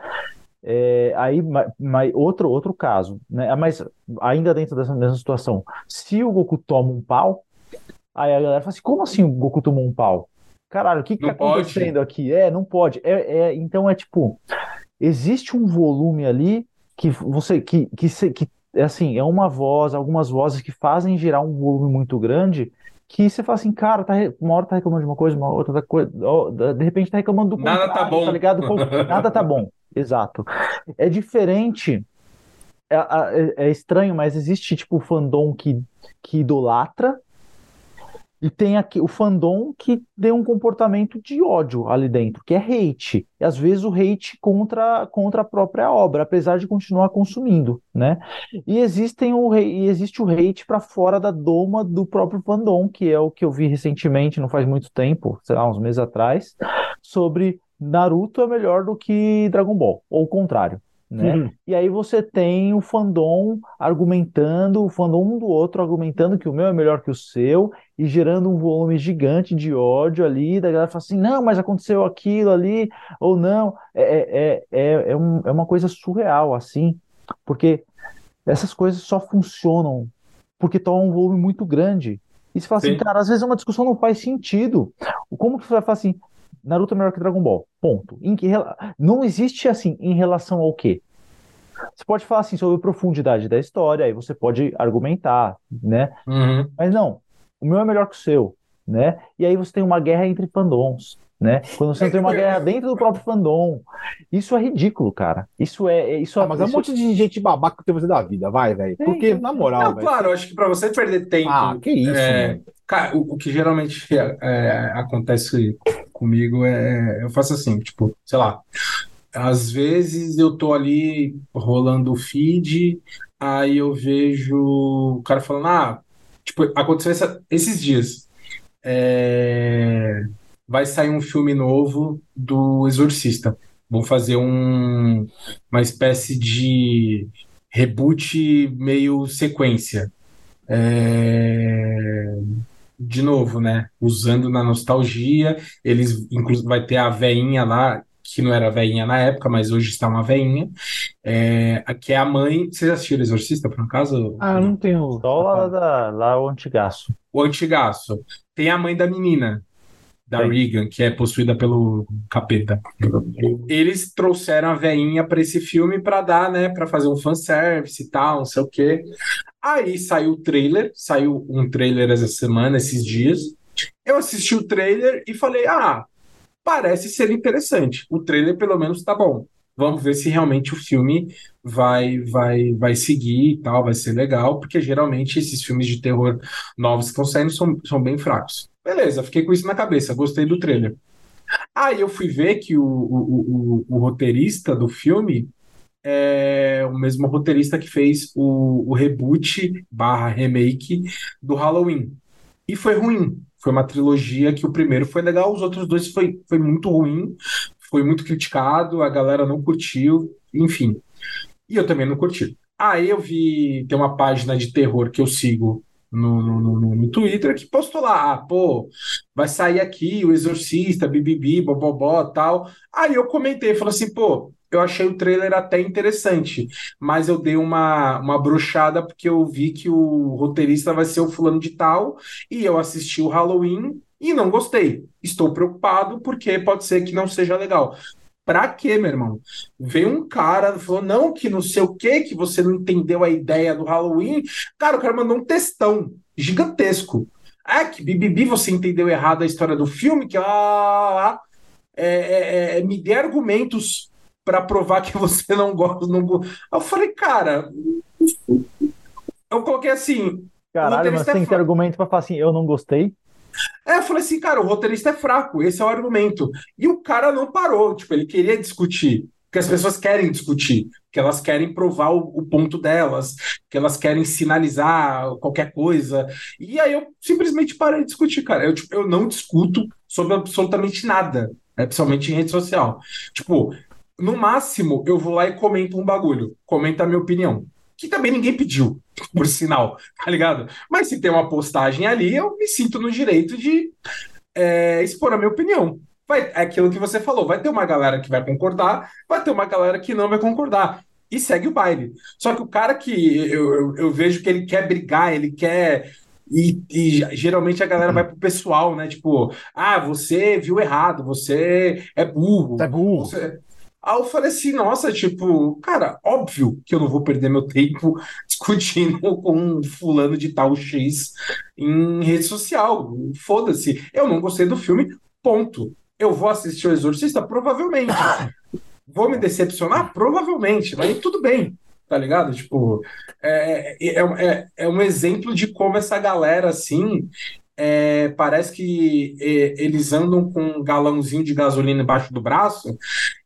É, aí, mas, outro, outro caso, né? Mas ainda dentro dessa mesma situação, se o Goku toma um pau, aí a galera fala assim: como assim o Goku tomou um pau? Caralho, o que, que tá acontecendo aqui? É, não pode. É, é, então é tipo, existe um volume ali que você que, que, que é assim, é uma voz, algumas vozes que fazem gerar um volume muito grande que você fala assim, cara, tá, uma hora tá reclamando de uma coisa, uma outra coisa, de repente tá reclamando do Nada tá bom. tá ligado? *laughs* Nada tá bom. Exato. É diferente, é, é, é estranho, mas existe tipo o fandom que, que idolatra e tem aqui o fandom que tem um comportamento de ódio ali dentro, que é hate. E às vezes o hate contra, contra a própria obra, apesar de continuar consumindo, né? E, existem o, e existe o hate para fora da doma do próprio fandom, que é o que eu vi recentemente, não faz muito tempo, sei lá, uns meses atrás, sobre Naruto é melhor do que Dragon Ball, ou o contrário. Né? Uhum. E aí você tem o fandom argumentando, o fandom um do outro argumentando que o meu é melhor que o seu e gerando um volume gigante de ódio ali, da galera fala assim, não, mas aconteceu aquilo ali, ou não, é, é, é, é, um, é uma coisa surreal, assim, porque essas coisas só funcionam porque tomam um volume muito grande. E você fala assim, Sim. assim, cara, às vezes uma discussão não faz sentido. Como que você vai falar assim, Naruto é melhor que Dragon Ball. Ponto. Em que, não existe assim em relação ao quê? Você pode falar assim sobre a profundidade da história, aí você pode argumentar, né? Uhum. Mas não, o meu é melhor que o seu, né? E aí você tem uma guerra entre fandoms, né? Quando você tem uma guerra dentro do próprio fandom, isso é ridículo, cara. Isso é, é isso. Ah, mas é um monte de gente babaca que tem você da vida, vai, velho. Porque na moral, não, véio, claro, acho que para você perder tempo, ah, que isso, é, cara, o, o, que geralmente é, é acontece comigo é, eu faço assim, tipo, sei lá, às vezes eu tô ali rolando o feed, aí eu vejo o cara falando, ah, tipo, aconteceu essa, esses dias. É, vai sair um filme novo do Exorcista. Vão fazer um, uma espécie de reboot meio sequência. É de novo, né? Usando na nostalgia, eles inclusive vai ter a veinha lá, que não era veinha na época, mas hoje está uma veinha, é, que é a mãe. Vocês assistiram Exorcista, por acaso? Ah, eu não tenho. Só lá, da, lá o antigaço. O antigaço. Tem a mãe da menina, da. Regan, que é possuída pelo capeta. Eles trouxeram a veinha para esse filme para dar, né, para fazer um fanservice e tal, não sei o quê. Aí saiu o trailer, saiu um trailer essa semana, esses dias. Eu assisti o trailer e falei: "Ah, parece ser interessante. O trailer pelo menos tá bom. Vamos ver se realmente o filme vai vai vai seguir e tal, vai ser legal, porque geralmente esses filmes de terror novos que estão saindo são, são bem fracos. Beleza, fiquei com isso na cabeça, gostei do trailer. Aí eu fui ver que o, o, o, o roteirista do filme é o mesmo roteirista que fez o, o reboot barra remake do Halloween. E foi ruim. Foi uma trilogia que o primeiro foi legal, os outros dois foi, foi muito ruim, foi muito criticado, a galera não curtiu, enfim. E eu também não curti. Aí eu vi, tem uma página de terror que eu sigo no, no, no, no, Twitter que postou lá, ah, pô, vai sair aqui o Exorcista, bibibi, bobobó, tal. Aí eu comentei, falei assim, pô, eu achei o trailer até interessante, mas eu dei uma, uma bruxada porque eu vi que o roteirista vai ser o fulano de tal, e eu assisti o Halloween e não gostei. Estou preocupado porque pode ser que não seja legal. Pra quê, meu irmão? Veio um cara, falou, não, que não sei o que, que você não entendeu a ideia do Halloween. Cara, o cara mandou um textão gigantesco. É que Bibibi, você entendeu errado a história do filme, que ah, é, é, é, me dê argumentos para provar que *laughs* você não gosta. Não... Eu falei, cara, eu coloquei assim, Caralho, mas tem é que argumento pra falar assim, eu não gostei. É, eu falei assim, cara, o roteirista é fraco, esse é o argumento. E o cara não parou, tipo, ele queria discutir. Porque as pessoas querem discutir, que elas querem provar o, o, ponto delas, que elas querem sinalizar qualquer coisa. E aí eu simplesmente parei de discutir, cara. Eu, tipo, eu não discuto sobre absolutamente nada, né, principalmente em rede social. Tipo, no máximo, eu vou lá e comento um bagulho, comento a minha opinião. Que também ninguém pediu, por sinal, *laughs* tá ligado? Mas se tem uma postagem ali, eu me sinto no direito de é, expor a minha opinião vai, é aquilo que você falou, vai ter uma galera que vai concordar, vai ter uma galera que não vai concordar. E segue o baile. Só que o cara que eu, eu, eu vejo que ele quer brigar, ele quer. E, e, geralmente a galera vai pro pessoal, né? Tipo, ah, você viu errado, você é burro. Você é burro. Você... Aí eu falei assim, nossa, tipo, cara, óbvio que eu não vou perder meu tempo *laughs* discutindo com um fulano de tal X em rede social. Foda-se. Eu não gostei do filme, ponto. Eu vou assistir o Exorcista? Provavelmente. *laughs* Vou me decepcionar? Provavelmente, mas tudo bem, tá ligado? Tipo, é, é, é, é um exemplo de como essa galera, assim, é, parece que é, eles andam com um galãozinho de gasolina embaixo do braço,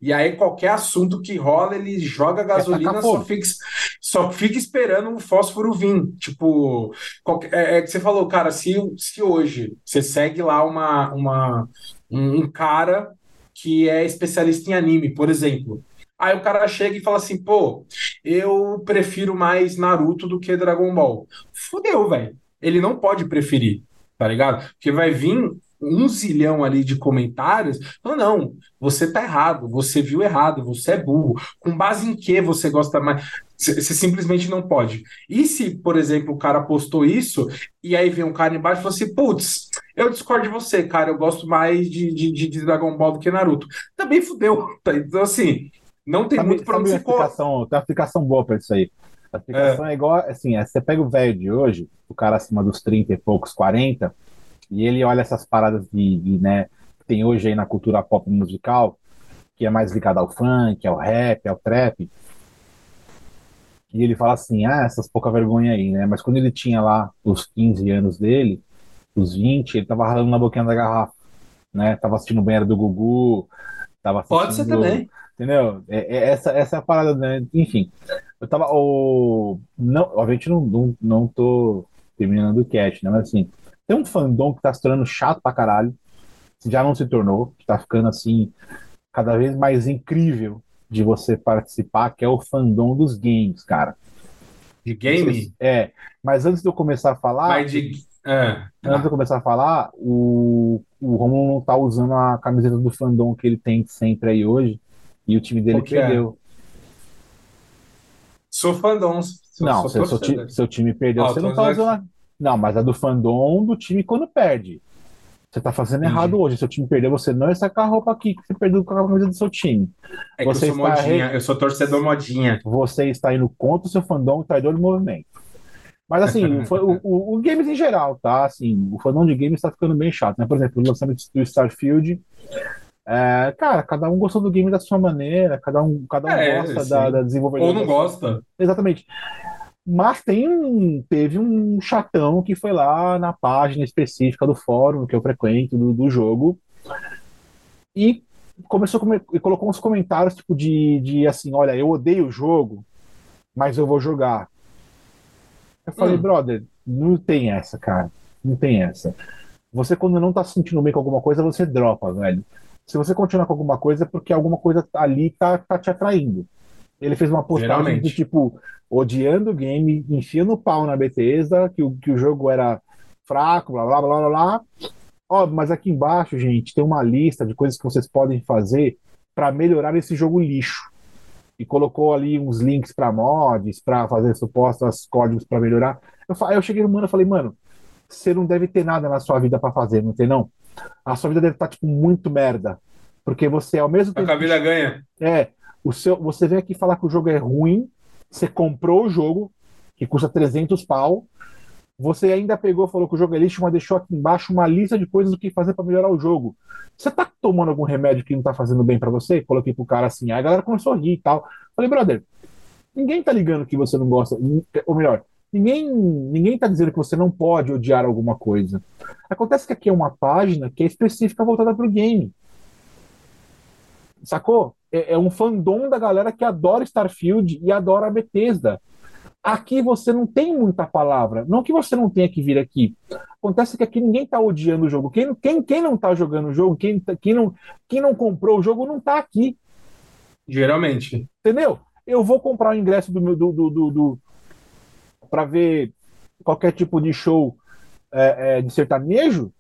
e aí qualquer assunto que rola, ele joga gasolina, só fica, só fica esperando o fósforo vir. Tipo, qualquer, é, é, que você falou, cara, se, se hoje você segue lá uma, uma, um, um cara que é especialista em anime, por exemplo. Aí o cara chega e fala assim, pô, eu prefiro mais Naruto do que Dragon Ball. Fudeu, velho. Ele não pode preferir, tá ligado? Porque vai vir um zilhão ali de comentários falando, não, você tá errado, você viu errado, você é burro. Com base em que você gosta mais? Você simplesmente não pode. E se, por exemplo, o cara postou isso, e aí vem um cara embaixo e fala assim: putz, eu discordo de você, cara, eu gosto mais de, de, de Dragon Ball do que Naruto. Também fudeu. Tá? Então, assim, não tem sabe, muito pra onde se explicação, Tem uma explicação boa pra isso aí. A explicação é, é igual, assim, é, você pega o velho de hoje, o cara acima dos 30 e poucos, 40, e ele olha essas paradas de, de né, que tem hoje aí na cultura pop musical, que é mais ligada ao funk, ao rap, ao trap e ele fala assim, ah, essas pouca vergonha aí, né? Mas quando ele tinha lá os 15 anos dele, os 20, ele tava ralando na boquinha da garrafa, né? Tava assistindo o banheiro do Gugu, tava assistindo... Pode ser também. Entendeu? É, é, essa, essa é a parada, né? Enfim, eu tava... O... Não, obviamente não, não, não tô terminando o cast, né? Mas assim, tem um fandom que tá se tornando chato pra caralho, já não se tornou, que tá ficando assim, cada vez mais incrível de você participar, que é o fandom dos games, cara. De game? É, mas antes de eu começar a falar. Mas de... É, tá. Antes de eu começar a falar, o, o Romulo não tá usando a camiseta do fandom que ele tem sempre aí hoje, e o time dele perdeu. É? Sou fandom. Não, sou seu, seu, seu, time perdeu, ah, você não tá usando. A... Não, mas a do fandom do time quando perde. Você tá fazendo Entendi. errado hoje. Seu time perdeu, você não está com a roupa aqui que você perdeu com a camisa do seu time. É você que eu sou modinha, re... eu sou torcedor modinha. Você está indo contra o seu fandom traidor de movimento. Mas assim, o, o, o, games em geral, tá? Assim, o fandom de games está ficando bem chato, né? Por exemplo, o lançamento do Starfield. É, cara, cada um gostou do game da sua maneira, cada um, cada um é, gosta da, da desenvolvedora. Ou não gosta. Exatamente. Mas tem um, teve um chatão que foi lá na página específica do fórum que eu frequento do, do jogo e começou e colocou uns comentários tipo de, de assim, olha, eu odeio o jogo, mas eu vou jogar. Eu falei, hum. brother, não tem essa, cara. Não tem essa. Você, quando não tá se sentindo bem com alguma coisa, você dropa, velho. Se você continuar com alguma coisa, é porque alguma coisa ali tá, tá te atraindo. Ele fez uma postagem de tipo, odiando o game, enfiando o pau na Bethesda, que o, que o jogo era fraco, blá blá blá blá blá. Ó, mas aqui embaixo, gente, tem uma lista de coisas que vocês podem fazer para melhorar esse jogo lixo. E colocou ali uns links para mods, para fazer supostos códigos para melhorar. Eu, eu cheguei no mano e falei, mano, você não deve ter nada na sua vida para fazer, não tem não? A sua vida deve estar, tá, tipo, muito merda. Porque você, ao mesmo tempo. A vida ganha. É, o seu, você vem aqui falar que o jogo é ruim, você comprou o jogo, que custa 300 pau, você ainda pegou, falou que o jogo é lixo, mas deixou aqui embaixo uma lista de coisas do que fazer para melhorar o jogo. Você tá tomando algum remédio que não tá fazendo bem para você? Coloquei pro cara assim, aí a galera começou a rir e tal. Falei, brother, ninguém tá ligando que você não gosta, ou melhor, Ninguém ninguém está dizendo que você não pode odiar alguma coisa. Acontece que aqui é uma página que é específica voltada para o game. Sacou? É, é um fandom da galera que adora Starfield e adora a Bethesda. Aqui você não tem muita palavra. Não que você não tenha que vir aqui. Acontece que aqui ninguém está odiando o jogo. Quem, quem, quem não está jogando o jogo, quem, quem, não, quem não comprou o jogo, não está aqui. Geralmente. Entendeu? Eu vou comprar o ingresso do meu do, do, do, do para ver qualquer tipo de show é, é, de sertanejo,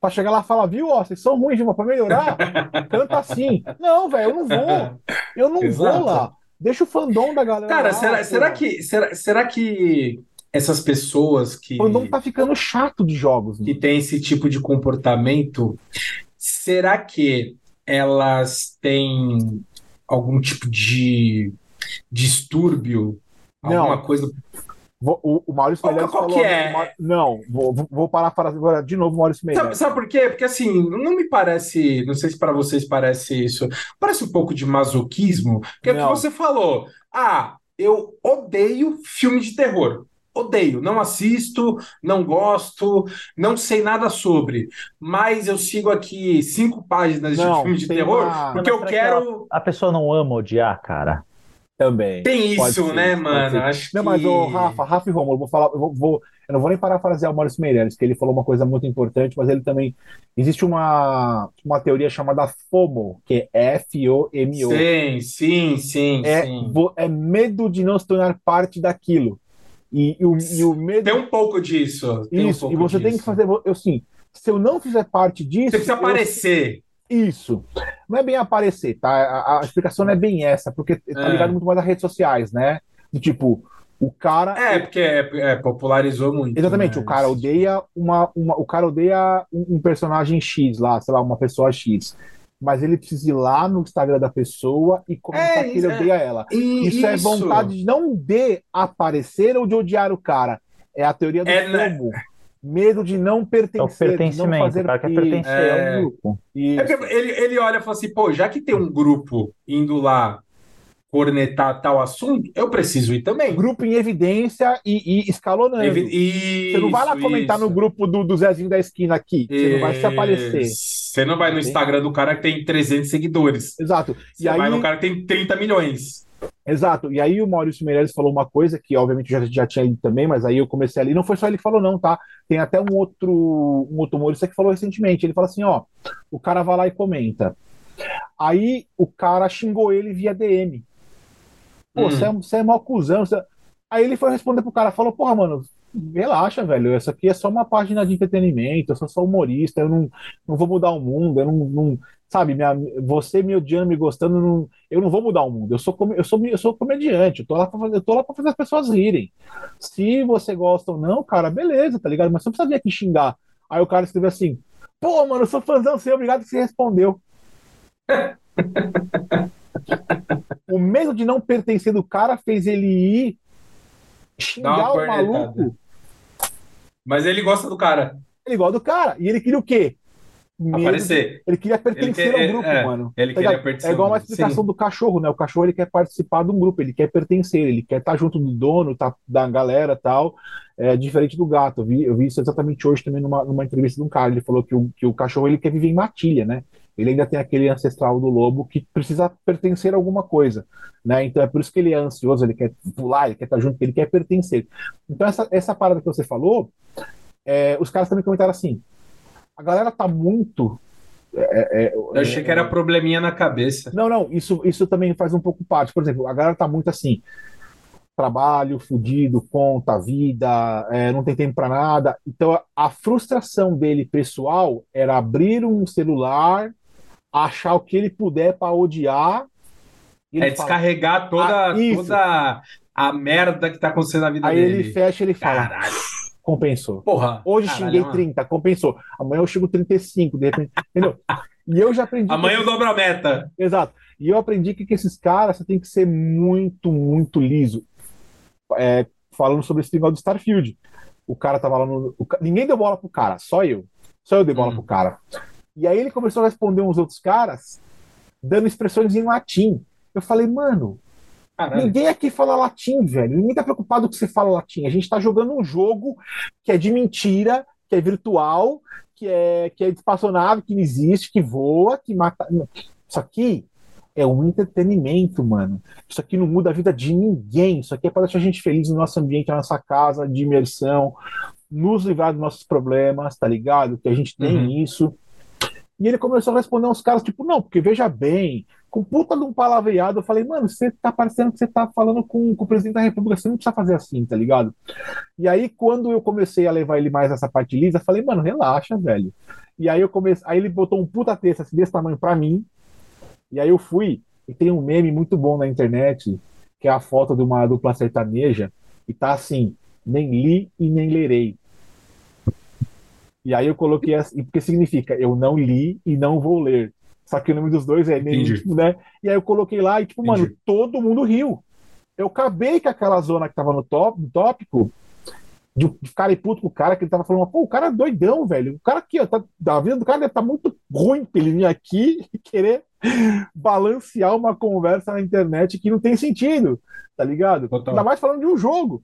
para chegar lá e falar, viu, ó, vocês são ruins, para melhorar, *laughs* canta assim. Não, velho, eu não vou. Eu não Exato. vou lá. Deixa o fandom da galera. Cara, lá, será, será, que, será, será que essas pessoas que. O fandom tá ficando chato de jogos. Que tem esse tipo de comportamento, será que elas têm algum tipo de distúrbio? Alguma não. coisa. O, o Maurício qual, Meirelles qual falou, que é? Não, vou, vou parar para agora de novo, Maurício Meirelles. Sabe, sabe, por quê? Porque assim, não me parece, não sei se para vocês parece isso, parece um pouco de masoquismo, porque é o que você falou. Ah, eu odeio filme de terror. Odeio, não assisto, não gosto, não sei nada sobre, mas eu sigo aqui cinco páginas não, de filme de terror uma... porque eu quero. A pessoa não ama odiar, cara. Também. Tem isso, ser, né, mano? Acho não, que... mas o Rafa, Rafa e Romulo, vou falar, eu, vou, vou, eu não vou nem parafrasear o Maurício Meirelles, que ele falou uma coisa muito importante, mas ele também. Existe uma, uma teoria chamada FOMO, que é F-O-M-O. Sim, sim, sim. É, sim. é medo de não se tornar parte daquilo. E, e, o, e o medo. Tem um pouco disso. Isso, um e você disso. tem que fazer. Eu, sim, se eu não fizer parte disso. Você precisa aparecer. Isso. Não é bem aparecer, tá? A, a explicação não é bem essa, porque tá é. ligado muito mais às redes sociais, né? De tipo, o cara. É, porque é, é, popularizou muito. Exatamente, né? o cara odeia uma, uma. O cara odeia um, um, personagem X lá, sei lá, uma pessoa X. Mas ele precisa ir lá no Instagram da pessoa e comentar é, que ele odeia ela. Isso, isso, é vontade de não de aparecer ou de odiar o cara. É a teoria do é, fogo. Né? Medo de não pertencer, é o pertencimento, não fazer o cara quer pertencer é... ao grupo. É ele, ele olha e fala assim, pô, já que tem um grupo indo lá cornetar tal assunto, eu preciso ir também. Grupo em evidência e, e escalonando. Evi isso, você não vai lá comentar isso. no grupo do, do Zezinho da esquina aqui. Você não vai se aparecer. Você não vai no Instagram do cara que tem 300 seguidores. Exato. Você e vai aí... no cara que tem 30 milhões. Exato. E aí o Maurício Meirelles falou uma coisa que, obviamente, já, já tinha lido também, mas aí eu comecei ali. Não foi só ele que falou, não, tá? Tem até um outro, um outro humorista que falou recentemente. Ele fala assim: ó, o cara vai lá e comenta. Aí o cara xingou ele via DM. Pô, hum. você hum. é, é mó cuzão. Você... Aí ele foi responder pro cara, falou, porra, mano, relaxa, velho. Essa aqui é só uma página de entretenimento, eu sou só humorista, eu não, não vou mudar o mundo, eu não, não sabe, minha, você me odiando, me gostando, não, eu não vou mudar o mundo. Eu sou, eu sou, eu sou comediante, eu tô lá pra fazer, eu tô lá pra fazer as pessoas rirem. Se você gosta ou não, cara, beleza, tá ligado? Mas você não precisa vir aqui xingar. Aí o cara escreveu assim: pô, mano, eu sou fãzão seu, obrigado que você respondeu. *laughs* o medo de não pertencer do cara fez ele ir xingar o maluco. Mas ele gosta do cara. Ele gosta do cara. E ele queria o quê? Aparecer. Ele queria pertencer ele quer, ao grupo, é, mano. Ele tá queria pertencer. É igual uma explicação do cachorro, né? O cachorro ele quer participar de um grupo, ele quer pertencer, ele quer estar junto do dono, tá, da galera tal. É diferente do gato. Eu vi, eu vi isso exatamente hoje também numa, numa entrevista de um cara. Ele falou que o, que o cachorro ele quer viver em matilha, né? Ele ainda tem aquele ancestral do lobo que precisa pertencer a alguma coisa, né? Então é por isso que ele é ansioso, ele quer pular, ele quer estar junto, ele quer pertencer. Então essa, essa parada que você falou, é, os caras também comentaram assim, a galera tá muito é, é, eu achei que era probleminha na cabeça. Não, não, isso, isso também faz um pouco parte. Por exemplo, a galera tá muito assim: trabalho, fudido, conta, vida, é, não tem tempo para nada. Então a, a, frustração dele pessoal era abrir um celular, achar o que ele puder para odiar. É descarregar toda, ah, toda a merda que tá acontecendo na vida Aí dele. Aí ele fecha ele fala. Caralho. Compensou. Porra. Hoje caralho, xinguei mano. 30, compensou. Amanhã eu chego 35, de repente. Entendeu? E eu já aprendi. Amanhã eu dobro a meta. Exato. E eu aprendi que, que esses caras você tem que ser muito, muito liso. É, falando sobre esse negócio do Starfield. O cara tava lá no. O, ninguém deu bola pro cara, só eu. Só eu dei bola hum. pro cara. E aí ele começou a responder uns outros caras, dando expressões em latim. Eu falei, mano, Caralho. Ninguém aqui fala latim, velho. Ninguém tá preocupado que você fala latim. A gente tá jogando um jogo que é de mentira, que é virtual, que é, que é espaçonave, que não existe, que voa, que mata. Isso aqui é um entretenimento, mano. Isso aqui não muda a vida de ninguém. Isso aqui é para deixar a gente feliz no nosso ambiente, na nossa casa, de imersão, nos livrar dos nossos problemas, tá ligado? Que a gente tem Uhum. isso. E ele começou a responder uns caras, tipo, não, porque veja bem, com puta de um palavreado, eu falei, mano, você tá parecendo que você tá falando com, com o presidente da república, você não precisa fazer assim, tá ligado? E aí, quando eu comecei a levar ele mais nessa parte lisa, eu falei, mano, relaxa, velho. E aí eu comecei, aí ele botou um puta texto assim, desse tamanho pra mim, e aí eu fui, e tem um meme muito bom na internet, que é a foto de uma dupla sertaneja, e tá assim, nem li e nem lerei. E aí eu coloquei assim, porque significa eu não li e não vou ler. Só que o nome dos dois é Entendi. né? E aí eu coloquei lá e, tipo, mano, Entendi. todo mundo riu. Eu acabei com aquela zona que tava no, top, no tópico de ficar puto com o cara, que ele tava falando, pô, o cara é doidão, velho. O cara aqui, ó, tá, a vida do cara deve estar muito ruim pra ele vir aqui e querer balancear uma conversa na internet que não tem sentido, tá ligado? Total. Ainda mais falando de um jogo.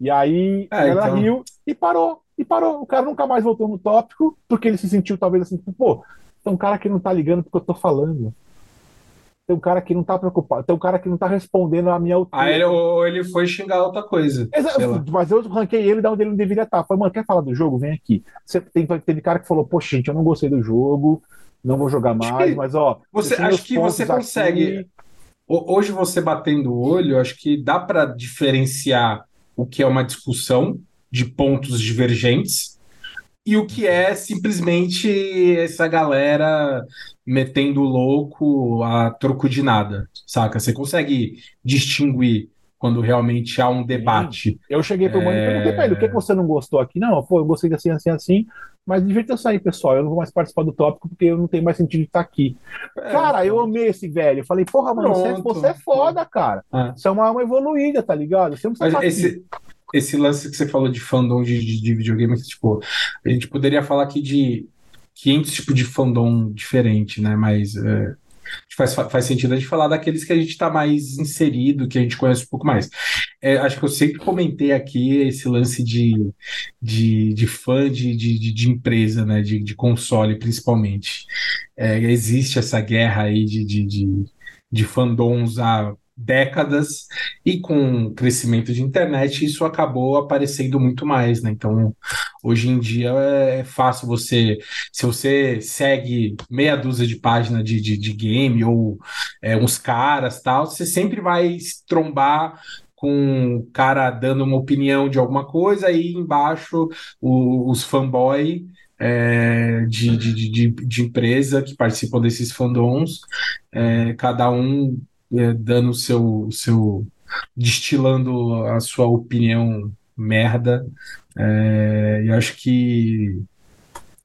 E aí É, ela então. riu e parou, e parou. O cara nunca mais voltou no tópico, porque ele se sentiu talvez assim, tipo, pô, tem um cara que não tá ligando porque eu tô falando. Tem um cara que não tá preocupado, tem um cara que não tá respondendo a minha altura. Aí ele, ou ele foi xingar outra coisa. Exa- sei lá. Mas eu ranquei ele da onde ele não deveria estar. Falei, mano, quer falar do jogo? Vem aqui. Você, tem, teve cara que falou, poxa, gente, eu não gostei do jogo, não vou jogar mais, que mas ó. você- acho que você consegue- aqui. Ho- Hoje você batendo o olho, acho que dá para diferenciar o que é uma discussão de pontos divergentes e o que é simplesmente essa galera metendo louco a troco de nada, saca? Você consegue distinguir quando realmente há um debate. Eu cheguei pro mano e É. perguntei pra ele, o que, você não gostou aqui? Não, pô, eu gostei de assim, assim, assim, mas divirta eu sair, pessoal. Eu não vou mais participar do tópico porque eu não tenho mais sentido de estar aqui. Cara, eu amei esse velho. Eu falei, porra, mano, você, é- Pronto. você é foda, cara. É. Você é uma alma evoluída, tá ligado? Você não precisa esse, esse lance que você falou de fandom de, de, de videogame, tipo, a gente poderia falar aqui de 500 tipos de fandom diferente, né? Mas é, faz, faz sentido a gente falar daqueles que a gente está mais inserido, que a gente conhece um pouco mais. É, acho que eu sempre comentei aqui esse lance de, de, de fã de, de, de- empresa, né? De, de console, principalmente. É, existe essa guerra aí de, de, de, de fandoms há décadas. E com o crescimento de internet, isso acabou aparecendo muito mais, né? Então, hoje em dia é fácil você, se você segue meia dúzia de página de, de, de game ou é, uns caras tal, você sempre vai trombar com o cara dando uma opinião de alguma coisa e embaixo o- os fanboy é, de, de, de, de- de empresa que participam desses fandoms, é, cada um é, dando o seu, seu destilando a sua opinião merda. É, e acho que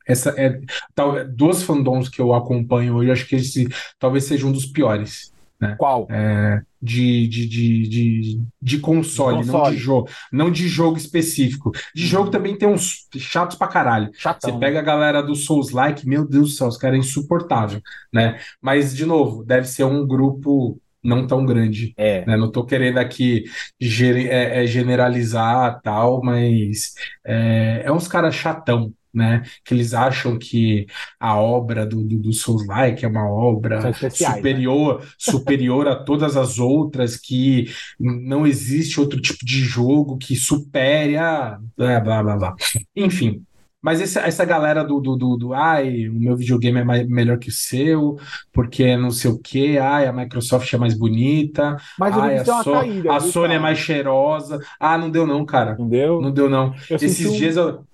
essa é tal, dos fandoms que eu acompanho hoje, acho que esse talvez seja um dos piores Qual? é, de, de, de, de, de console, De não console. de jogo, não de jogo específico. De jogo também tem uns chatos pra caralho. Você Chatão. pega a galera do Souls-like, meu Deus do céu, os caras é insuportável, né? Mas, de novo, deve ser um grupo não tão grande, É. né? Não tô querendo aqui gere- é, é, generalizar tal, mas é, é uns caras chatão, né? Que eles acham que a obra do, do, do Souls-like é uma obra né? superior, superior a todas as outras, que não existe outro tipo de jogo que supere a blá blá blá blá. Enfim. Mas essa, essa galera do, do, do, do, ai, o meu videogame é mais, melhor que o seu, porque não sei o quê, ai, a Microsoft é mais bonita, Mas ai, a, So- caída. a Sony é cara? mais cheirosa. Ah, não deu não, cara. Não deu? Não deu não. Eu Esses um- dias eu,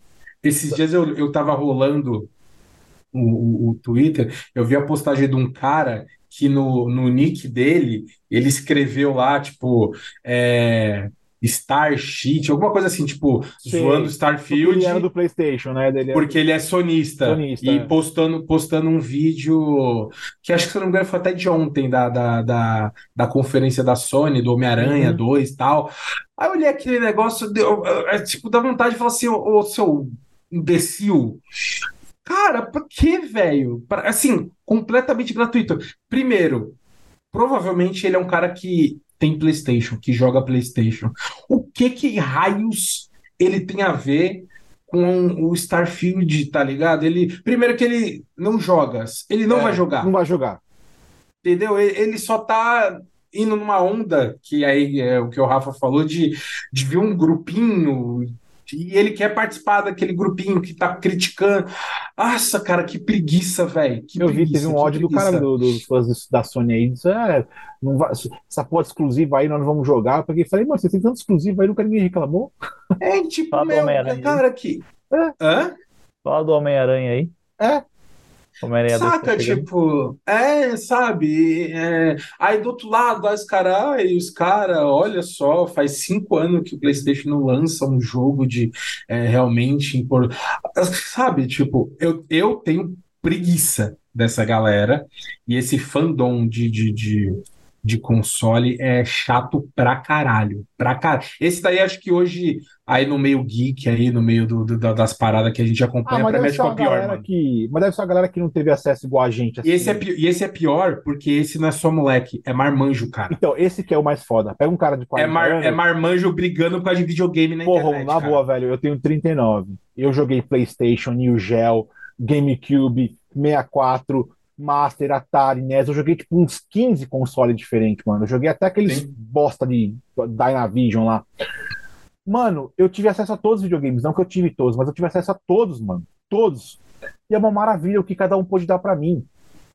esses dias eu, eu tava rolando o, o, o Twitter, eu vi a postagem de um cara que no, no nick dele, ele escreveu lá, tipo, é, Star Cheat, alguma coisa assim, tipo, Sei. zoando Starfield, ele era do PlayStation, né? Dele porque ele é sonista. Sonista, e é. postando, postando um vídeo que acho que, se eu não me engano, foi até de ontem, da, da, da, da conferência da Sony, do Homem-Aranha Uhum. 2 e tal. Aí eu olhei aquele negócio, deu, é, tipo, dá vontade de falar assim, ô, ô, seu imbecil. Cara, pra que, velho? Assim, completamente gratuito. Primeiro, provavelmente ele é um cara que tem PlayStation, que joga PlayStation. O que que raios ele tem a ver com o Starfield, tá ligado? Ele, primeiro que ele não joga, ele não É, vai jogar, Não vai jogar. entendeu? Ele, só tá indo numa onda, que aí é o que o Rafa falou, de, de ver um grupinho e ele quer participar daquele grupinho que tá criticando. Nossa, cara, que preguiça, velho. Que Eu vi, preguiça, teve um ódio do cara do- dos fãs da Sony aí. Disse, é, não vai, essa porra de exclusiva aí nós não vamos jogar. Eu peguei e falei, mano, você tem tanto exclusivo aí, nunca ninguém reclamou. É, tipo, Fala meu, cara, que. É. Hã? Fala do Homem-Aranha aí. É. Saca, tá tipo, é, sabe? é, aí do outro lado, aí os caras, os caras, olha só, faz cinco anos que o PlayStation não lança um jogo de é, realmente impor. Sabe, tipo, eu, eu tenho preguiça dessa galera e esse fandom de, de, de, de console é chato pra caralho. Pra caralho. Esse daí acho que hoje, aí no meio geek, aí no meio do, do- das paradas que a gente Ah, acompanha, mas pra mim é a pior, mano. que. Mas deve ser uma galera que não teve acesso igual a gente. E esse, é, assim. pi- e esse é pior porque esse não é só moleque, é marmanjo, cara. Então, esse que é o mais foda. Pega um cara de É, 40 mar, anos. é marmanjo brigando por causa de videogame na Porra, internet, na cara. boa, velho, eu tenho 39. Eu joguei PlayStation, New Geo, GameCube, 64, Master, Atari, NES. Eu joguei tipo uns 15 consoles diferentes, mano. Eu joguei até aqueles Sim. bosta de Dynavision lá. Mano, eu tive acesso a todos os videogames. Não que eu tive todos, mas eu tive acesso a todos, mano. Todos. E é uma maravilha o que cada um pôde dar pra mim.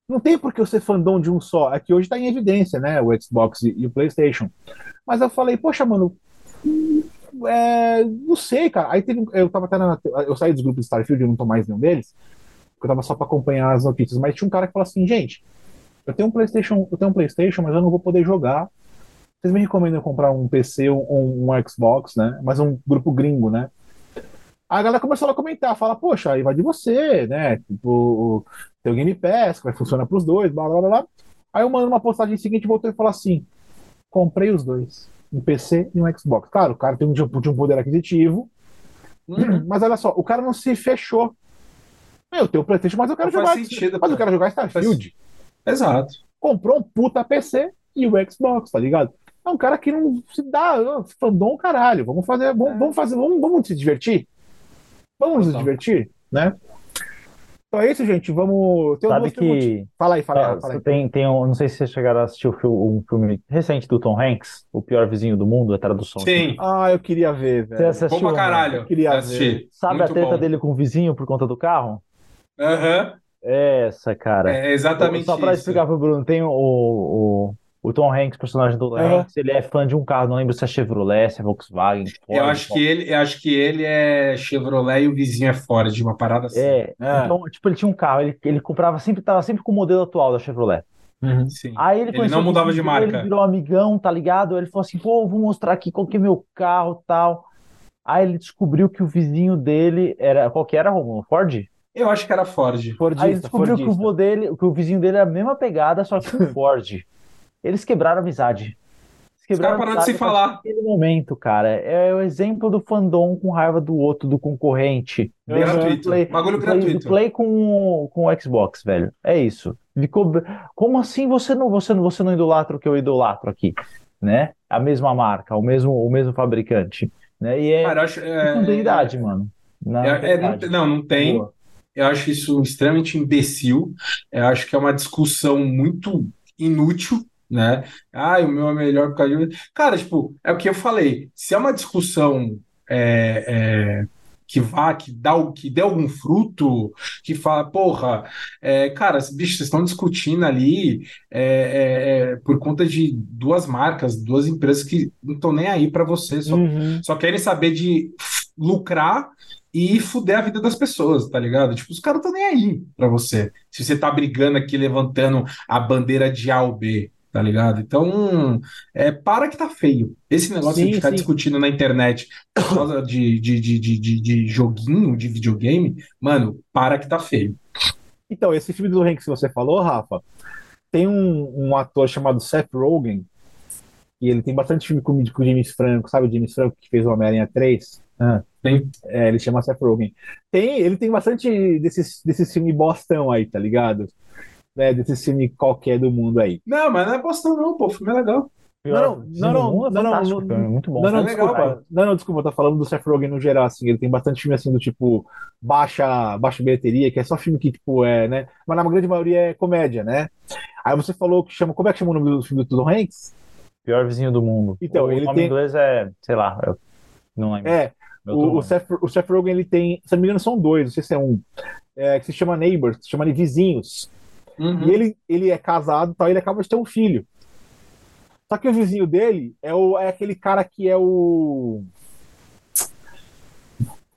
Não tem por que eu ser fandom de um só. É que hoje tá em evidência, né? O Xbox e, o PlayStation. Mas eu falei, poxa, mano, é, não sei, cara. Aí teve, eu tava até na, eu saí dos grupos de Starfield, eu não tô mais nenhum deles, porque eu tava só pra acompanhar as notícias. Mas tinha um cara que falou assim, gente, eu tenho um PlayStation, eu tenho um PlayStation, mas eu não vou poder jogar. Vocês me recomendam comprar um PC ou um, um Xbox, né? Mas um grupo gringo, né? A galera começou a comentar, fala, poxa, aí vai de você, né? Tipo, tem o Game Pass, que vai funcionar pros dois, blá blá blá blá. Aí eu mando uma postagem seguinte, voltou e falou assim: comprei os dois, um PC e um Xbox. Claro, o cara tem um, de um poder aquisitivo, Uhum. mas olha só, o cara não se fechou. Eu tenho o PlayStation, mas eu quero Não jogar. faz sentido, mas eu quero jogar Starfield. Exato. Comprou um puta PC e o Xbox, tá ligado? É um cara que não se dá, fandom caralho. Vamos fazer, vamos, É. vamos fazer, vamos, vamos se divertir? Vamos nos divertir, né? Então é isso, gente. Vamos. Tem Sabe perguntas. que Fala aí, fala aí, Ah, fala aí. tem, tem um, não sei se vocês chegaram a assistir o fil- um filme recente do Tom Hanks, O Pior Vizinho do Mundo, a tradução. Sim. Ah, eu queria ver, Você velho. assistiu, Bom pra caralho. Queria Assisti. Sabe Muito a treta bom. dele com o vizinho por conta do carro? Aham. Essa, cara. É exatamente Só pra isso. explicar pro Bruno, tem o, o, o Tom Hanks, personagem do Tom Aham. Hanks, ele é fã de um carro, não lembro se é Chevrolet, se é Volkswagen, Ford, Eu acho que ele, eu acho que ele é Chevrolet e o vizinho é Ford, uma parada assim. É, É. então, tipo, ele tinha um carro, ele, ele comprava sempre, tava sempre com o modelo atual da Chevrolet. Uhum. Sim. Aí ele Ele não mudava de marca. Ele virou amigão, tá ligado? Ele falou assim, pô, vou mostrar aqui qual que é meu carro tal. Aí ele descobriu que o vizinho dele era. Qual que era, Romulo? Ford? Eu acho que era Ford. Aí ele Fordista, descobriu que o vô dele, que o vizinho dele era a mesma pegada, só que com *laughs* Ford. Eles quebraram a amizade. Eles quebraram caras a pararam de se falar. daquele momento, cara. É o exemplo do fandom com raiva do outro, do concorrente. É Desse gratuito. Play, Bagulho do Play- do gratuito. Play com, o- com o Xbox, velho. É isso. Ficou... Como assim você não, você, não, você não idolatra o que eu idolatro aqui? Né? A mesma marca, o mesmo, o mesmo fabricante. Né? E é Cara, eu acho. é- continuidade, mano. É- é- não, não tem. Boa. Eu acho isso extremamente imbecil. Eu acho que é uma discussão muito inútil, né? Ah, o meu é melhor por causa de... Cara, tipo, é o que eu falei. Se é uma discussão é, é, que vá, que dá, o- que dê algum fruto, que fala, porra, é, cara, bicho, vocês estão discutindo ali é, é, é, por conta de duas marcas, duas empresas que não estão nem aí para você, só Uhum. só querem saber de lucrar e fuder a vida das pessoas, tá ligado? Tipo, os caras estão nem aí pra você. Se você tá brigando aqui, levantando a bandeira de A ou B, tá ligado? Então, é, para que tá feio. Esse negócio Sim, de ficar sim. discutindo na internet por causa de, de, de, de, de, joguinho, de videogame, mano, para que tá feio. Então, esse filme do Hanks que você falou, Rafa, tem um, um ator chamado Seth Rogen, e ele tem bastante filme com, com o James Franco, sabe o James Franco que fez o Homem-Aranha 3? Ah, Tem. é, ele chama Seth Rogen. Tem, ele tem bastante desses, desses filmes bostão aí, tá ligado? Né, desses filmes qualquer do mundo aí. Não, mas não é bostão não, pô, o filme é legal. Pior Não, não, não, é não, não, não, é muito bom. Não, não, É legal, desculpa. Não, não, desculpa, eu tô falando do Seth Rogen no geral, assim. Ele tem bastante filme assim do tipo baixa, baixa bilheteria, que é só filme que, tipo, é, né? Mas na grande maioria é comédia, né? Aí você falou que chama. Como é que chama o nome do filme do Tom Hanks? Pior vizinho do mundo. Então, o ele nome tem- em inglês é, sei lá, eu não lembro. É, o, o, Seth, o Seth Rogen ele tem, se não me engano, são dois, não sei se é um, é, que se chama Neighbors, se chama de vizinhos. Uhum. E ele, ele é casado e tal, ele acaba de ter um filho. Só que o vizinho dele é, o, é aquele cara que é o.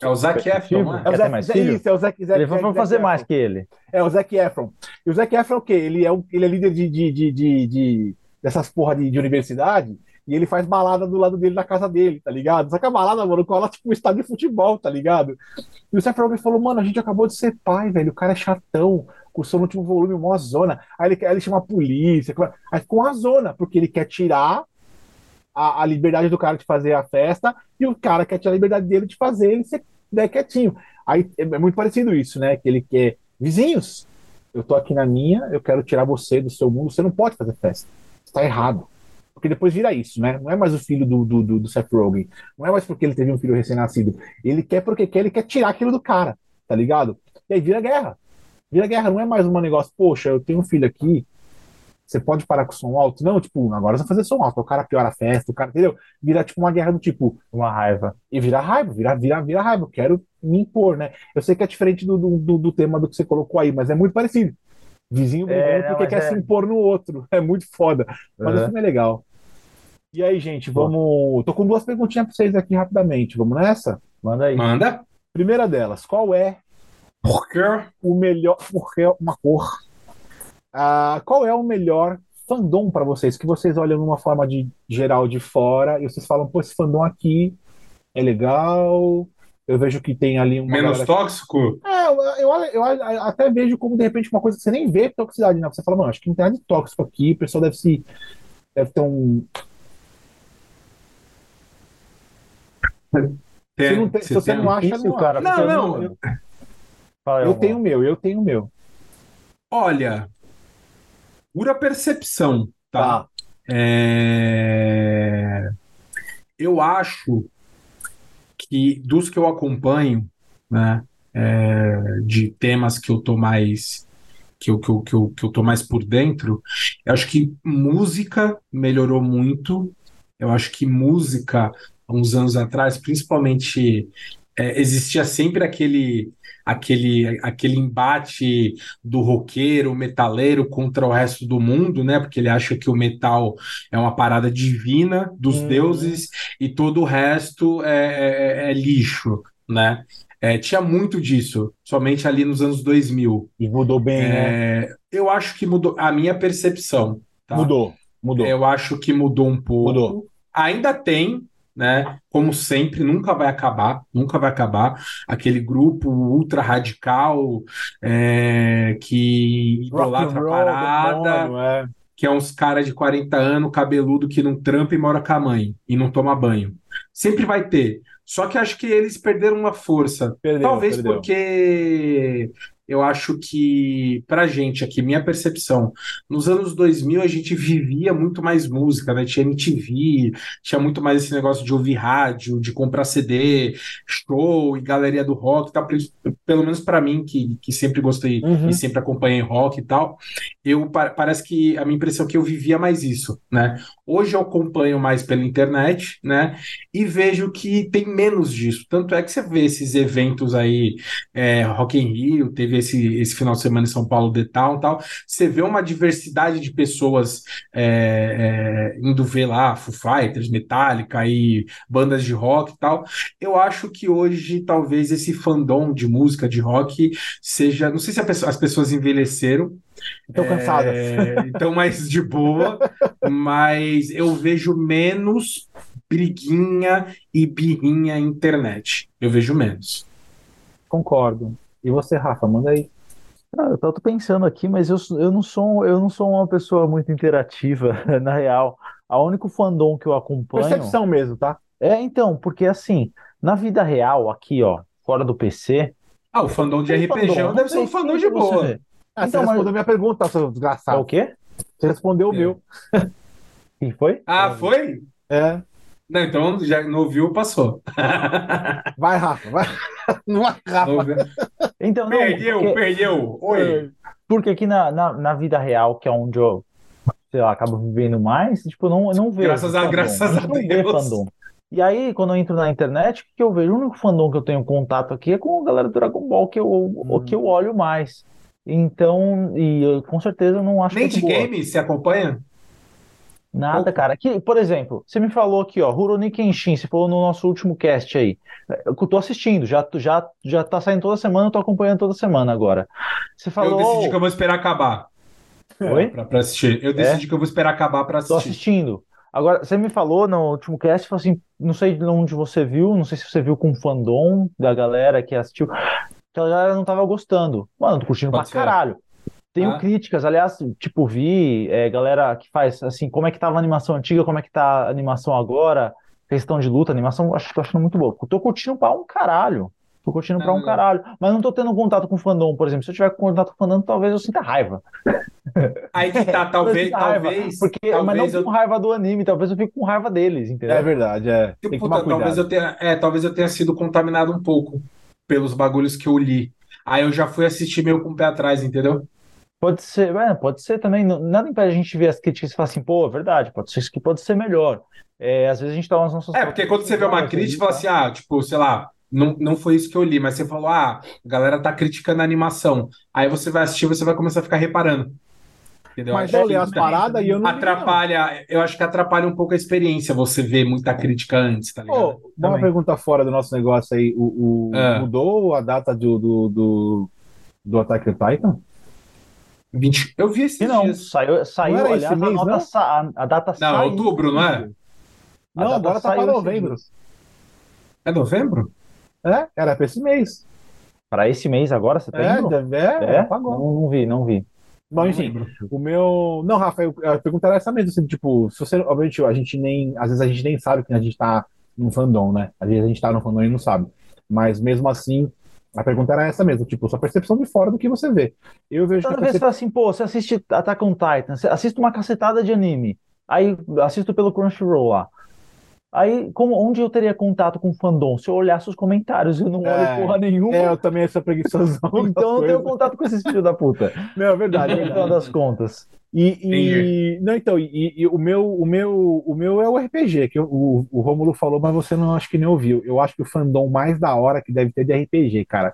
É o Zac Efron, né? É o Quer Zac, mais filho? isso, é o Zac, Zac, Ele vai Zac- fazer Zac mais Efron. que ele. É o Zac Efron. E o Zac Efron é o quê? Ele é, um, ele é líder de, de, de, de, de- dessas porra de, de universidade e ele faz balada do lado dele na casa dele, tá ligado? Só que a balada, mano, cola tipo um estádio de futebol, tá ligado? E o Seth Rogen falou, mano, a gente acabou de ser pai, velho, o cara é chatão, com o som no último volume, uma zona. Aí ele, aí ele chama a polícia, aí ficou uma zona, porque ele quer tirar a, a liberdade do cara de fazer a festa e o cara quer tirar a liberdade dele de fazer ele ser né, quietinho. Aí é é muito parecido isso, né? Que ele quer vizinhos. Eu tô aqui na minha, eu quero tirar você do seu mundo, você não pode fazer festa. Está errado. Porque depois vira isso, né? Não é mais o filho do, do, do, Seth Rogen. Não é mais porque ele teve um filho recém-nascido. Ele quer porque quer, ele quer tirar aquilo do cara, tá ligado? E aí vira guerra. Vira guerra, não é mais um negócio, poxa, eu tenho um filho aqui, você pode parar com o som alto? Não, tipo, agora você vai fazer som alto, o cara piora a festa, o cara, entendeu? Vira tipo uma guerra do tipo, Uma raiva. e vira raiva, vira, vira, vira raiva. Eu quero me impor, né? Eu sei que é diferente do, do, do- tema do que você colocou aí, mas é muito parecido. Vizinho brigando É, porque quer é- se impor no outro. *laughs* É muito foda. Mas o Uhum. filme é legal. E aí, gente, vamos. Tô com duas perguntinhas pra vocês aqui rapidamente. Vamos nessa? Manda aí. Manda. Primeira delas, qual é Porque o melhor. Porque é uma cor. Ah, qual é o melhor fandom pra vocês? Que vocês olham numa forma de geral de fora e vocês falam, pô, esse fandom aqui é legal. Eu vejo que tem ali uma menos tóxico? É, eu, eu, eu até vejo como de repente uma coisa que você nem vê toxicidade, né? Você fala, mano, acho que não tem nada de tóxico aqui, o pessoal deve se. Deve ter um. *laughs* Se, não tem- se você não acha, Difícil, não cara. Não, eu não. Eu, Fala aí, Eu tenho o meu, eu tenho o meu. Olha, pura percepção, tá? Tá. É, Eu acho que dos que eu acompanho, né, é, de temas que eu tô mais que eu, que eu, que eu, que eu tô mais por dentro, eu acho que música melhorou muito. Eu acho que música, uns anos atrás, principalmente, é, existia sempre aquele aquele aquele embate do roqueiro, metaleiro contra o resto do mundo, né? Porque ele acha que o metal é uma parada divina dos Uhum. deuses e todo o resto é, é- é lixo, né? É, tinha muito disso, somente ali nos anos 2000. E mudou bem, né? É, eu acho que mudou a minha percepção, tá? Mudou, mudou. Eu acho que mudou um pouco. Mudou. Ainda tem, né? Como sempre, nunca vai acabar, nunca vai acabar. Aquele grupo ultra radical é, que idolatra roll, parada, demônio, é. que é uns caras de 40 anos, cabeludo, que não trampa e mora com a mãe e não toma banho. Sempre vai ter. Só que acho que eles perderam uma força. Perdeu, Talvez perdeu. porque eu acho que, pra gente aqui, minha percepção, nos anos 2000 a gente vivia muito mais música, né? Tinha MTV, tinha muito mais esse negócio de ouvir rádio, de comprar CD, show e galeria do rock e tal. Pelo menos pra mim, que, que sempre gostei Uhum. e sempre acompanhei rock e tal, eu pa- parece que a minha impressão é que eu vivia mais isso, né? Hoje eu acompanho mais pela internet, né? E vejo que tem menos disso. Tanto é que você vê esses eventos aí, é, Rock in Rio, teve esse, esse final de semana em São Paulo, The Town tal. Você vê uma diversidade de pessoas é, é, indo ver lá Foo Fighters, Metallica e bandas de rock e tal. Eu acho que hoje talvez esse fandom de música, de rock, seja. Não sei se as pessoas envelheceram, Estão cansadas. é, então mais de boa, mas eu vejo menos briguinha e birrinha na internet. Eu vejo menos. Concordo. E você, Rafa, manda aí. Ah, eu tô pensando aqui, mas eu, eu não sou, eu não sou uma pessoa muito interativa, *laughs* na real. A único fandom que eu acompanho. Percepção mesmo, tá? É, então, porque assim, na vida real, aqui, ó, fora do PC. Ah, o fandom de RPG fandom, deve ser um fandom de boa. Ah, Então, você mas- respondeu minha pergunta, seu É o desgraçado. quê? Você respondeu o É. meu. Quem *laughs* foi? Ah, foi? É. Não, então já não ouviu, passou. Vai, Rafa, vai. *laughs* Não vai, Rafa. Então, não, Perdeu, porque, perdeu. Oi. porque aqui na, na, na vida real, que é onde eu, sei lá, acabo vivendo mais, tipo, eu não, eu não vejo Graças a- fandom. graças a não Deus. fandom. E aí, quando eu entro na internet, o que eu vejo? O único fandom que eu tenho contato aqui é com a galera do Dragon Ball, que eu, o que eu olho mais. Então, e eu, com certeza eu não acho Nem muito de boa. game, você acompanha? Nada, cara. Aqui, por exemplo, você me falou aqui, ó, Rurouni Kenshin, você falou no nosso último cast aí. Eu tô assistindo, já, já, já tá saindo toda semana, eu tô acompanhando toda semana agora. Você Eu falou. decidi que eu vou esperar acabar *laughs* Oi? pra, pra assistir. Eu decidi que eu vou esperar acabar pra Tô assistir. assistindo. Agora, você me falou no último cast, falou assim, não sei de onde você viu, não sei se você viu com o fandom da galera que assistiu, que a galera não tava gostando. Mano, tô curtindo Pode pra ser. caralho. Tenho Ah. críticas, aliás, tipo, vi é, galera que faz assim, como é que tava a animação antiga, como é que tá a animação agora, questão de luta, animação, acho, tô achando muito boa. Tô curtindo pra um caralho. Tô curtindo pra um Ah. caralho. Mas não tô tendo contato com o fandom, por exemplo. Se eu tiver contato com o fandom, talvez eu sinta raiva. Aí que tá, *laughs* talvez, talvez, Porque, mas não talvez eu com raiva do anime, talvez eu fique com raiva deles, entendeu? É verdade, é. Tem que Puta, tomar talvez eu tenha, é, talvez eu tenha sido contaminado um pouco pelos bagulhos que eu li. Aí eu já fui assistir meio com o pé atrás, entendeu? Pode ser, é, pode ser também. Nada impede a gente ver as críticas e falar assim, pô, é verdade, pode ser isso que pode ser melhor. É, às vezes a gente toma as nossas. É, porque quando você vê uma crítica, fala assim, ah, tipo, sei lá, não, não foi isso que eu li, mas você falou, ah, a galera tá criticando a animação. Aí você vai assistir, você vai começar a ficar reparando. Entendeu? Mas li as paradas e eu não li, não. Atrapalha, eu acho que atrapalha um pouco a experiência você ver muita crítica antes, tá ligado? Ô, uma pergunta fora do nosso negócio aí. O, o- É. Mudou a data do, do, do, do Attack on Titan? 20 Eu vi esses Que não, dias. saiu, saiu Não aliás, esse mês, a, nota não? sa- a, a data Não, é saiu. outubro, não é? A Não, data agora tá saiu para novembro. É novembro? É, era pra esse mês. Pra esse mês agora, É, setembro? é, É? agora. Não, não vi, não vi. Bom, enfim, o meu. Não, Rafa, eu- a pergunta era essa mesmo, assim, tipo, se você. Obviamente, a gente nem. Às vezes a gente nem sabe que a gente tá num fandom, né? Às vezes a gente tá num fandom e não sabe. Mas mesmo assim, a pergunta era essa mesmo, tipo, sua percepção de fora do que você vê. Eu vejo que Toda vez você percepção. fala assim, pô, você assiste Attack on Titan, você assiste uma cacetada de anime, aí assisto pelo Crunchyroll lá. Aí, como, onde eu teria contato com o fandom? Se eu olhasse os comentários, eu não olho É, porra nenhuma. É, eu também sou preguiçosão. *laughs* Então eu não tenho contato com esses filhos da puta. Não, é verdade, é No final das contas. E, e não, então, e, e o meu, o meu, o meu é o RPG, que o, o Rômulo falou, mas você não acho que nem ouviu. Eu acho que o fandom mais da hora que deve ter de RPG, cara.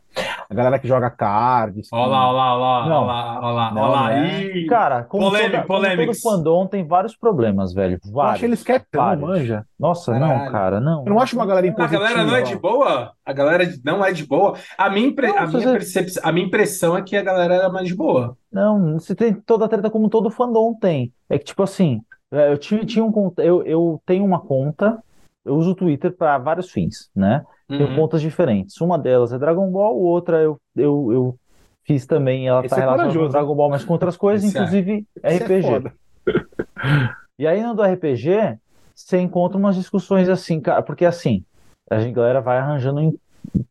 A galera que joga cards. Olha lá, olha lá, olha lá, Não. olha lá, olha lá, Não, olha lá. não é. Ih, Cara, como, Polêmico, toda, como todo fandom tem vários problemas, velho. eu Vários. acho eles quietão, vários. manja. Nossa, não, Caralho. cara, não. Eu não acho uma galera A galera não é de impositiva. boa? A galera não é de boa? A minha, impre- Não, a minha você- percepção, a minha impressão é que a galera era mais de boa. Não, você tem toda a treta como todo fandom tem. É que, tipo assim, é, eu tinha, tinha um eu, eu tenho uma conta, eu uso o Twitter para vários fins, né? Tenho Uhum. contas diferentes. Uma delas é Dragon Ball, outra eu, eu, eu fiz também, ela Esse tá é relacionada com Dragon Ball, mas com outras coisas, Esse é. inclusive é RPG. foda. *laughs* E aí no do RPG, você encontra umas discussões assim, cara, porque assim, a gente, galera vai arranjando em-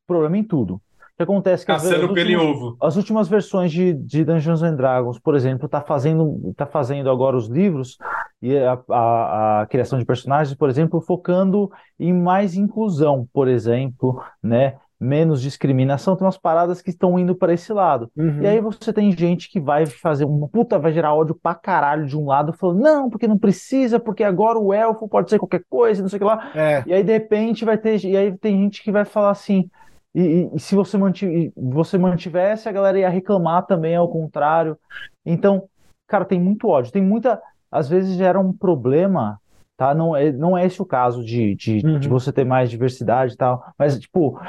problema em tudo. O que acontece é que Caçando os pelo e últimos- ovo. as últimas versões de, de Dungeons and Dragons, por exemplo, tá fazendo, tá fazendo agora os livros e a, a, a criação de personagens, por exemplo, focando em mais inclusão, por exemplo, né? Menos discriminação, tem umas paradas que estão indo para esse lado. Uhum. E aí você tem gente que vai fazer uma puta, vai gerar ódio pra caralho de um lado, falando, não, porque não precisa, porque agora o elfo pode ser qualquer coisa, não sei o que lá. É, E aí, de repente, vai ter. E aí tem gente que vai falar assim. E, e- e se você, manti- e você mantivesse, a galera ia reclamar também ao contrário. Então, cara, tem muito ódio. Tem muita. Às vezes gera um problema, tá? Não é, não é esse o caso de, de, Uhum. de você ter mais diversidade e tal. Mas, tipo,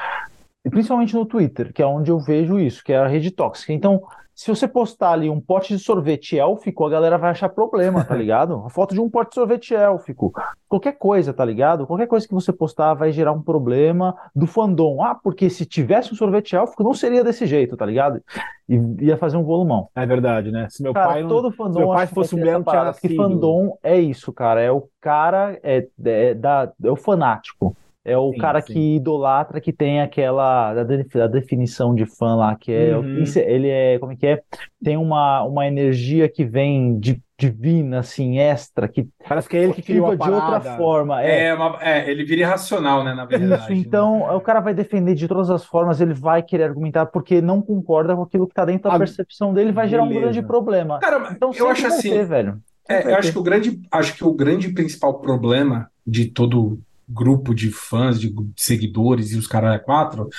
principalmente no Twitter, que é onde eu vejo isso, que é a rede tóxica. Então, se você postar ali um pote de sorvete élfico, a galera vai achar problema, tá *laughs* ligado? A foto de um pote de sorvete élfico. Qualquer coisa, tá ligado? Qualquer coisa que você postar vai gerar um problema do fandom. Ah, porque se tivesse um sorvete élfico, não seria desse jeito, tá ligado? E ia fazer um volumão. é verdade, né? Se meu Cara, pai não. todo fandom se meu pai que fosse mulher, essa não tinha porque nascido. fandom é isso, cara. É o cara, é, é, da, é o fanático. É o Sim, cara sim. que idolatra, que tem aquela da definição de fã lá, que é Uhum. ele é, como é que é? Tem uma, uma energia que vem de divina, assim, extra, que Parece que é ele que criou a de outra forma. É, É, uma- é, ele vira irracional, né, na verdade. isso, então o cara vai defender de todas as formas, ele vai querer argumentar porque não concorda com aquilo que está dentro da Ah, percepção dele, vai gerar um grande problema. Cara, Então eu acho vai assim, ter, velho. É, eu acho que o grande, acho que o grande principal problema de todo grupo de fãs, de seguidores e os caras é quatro,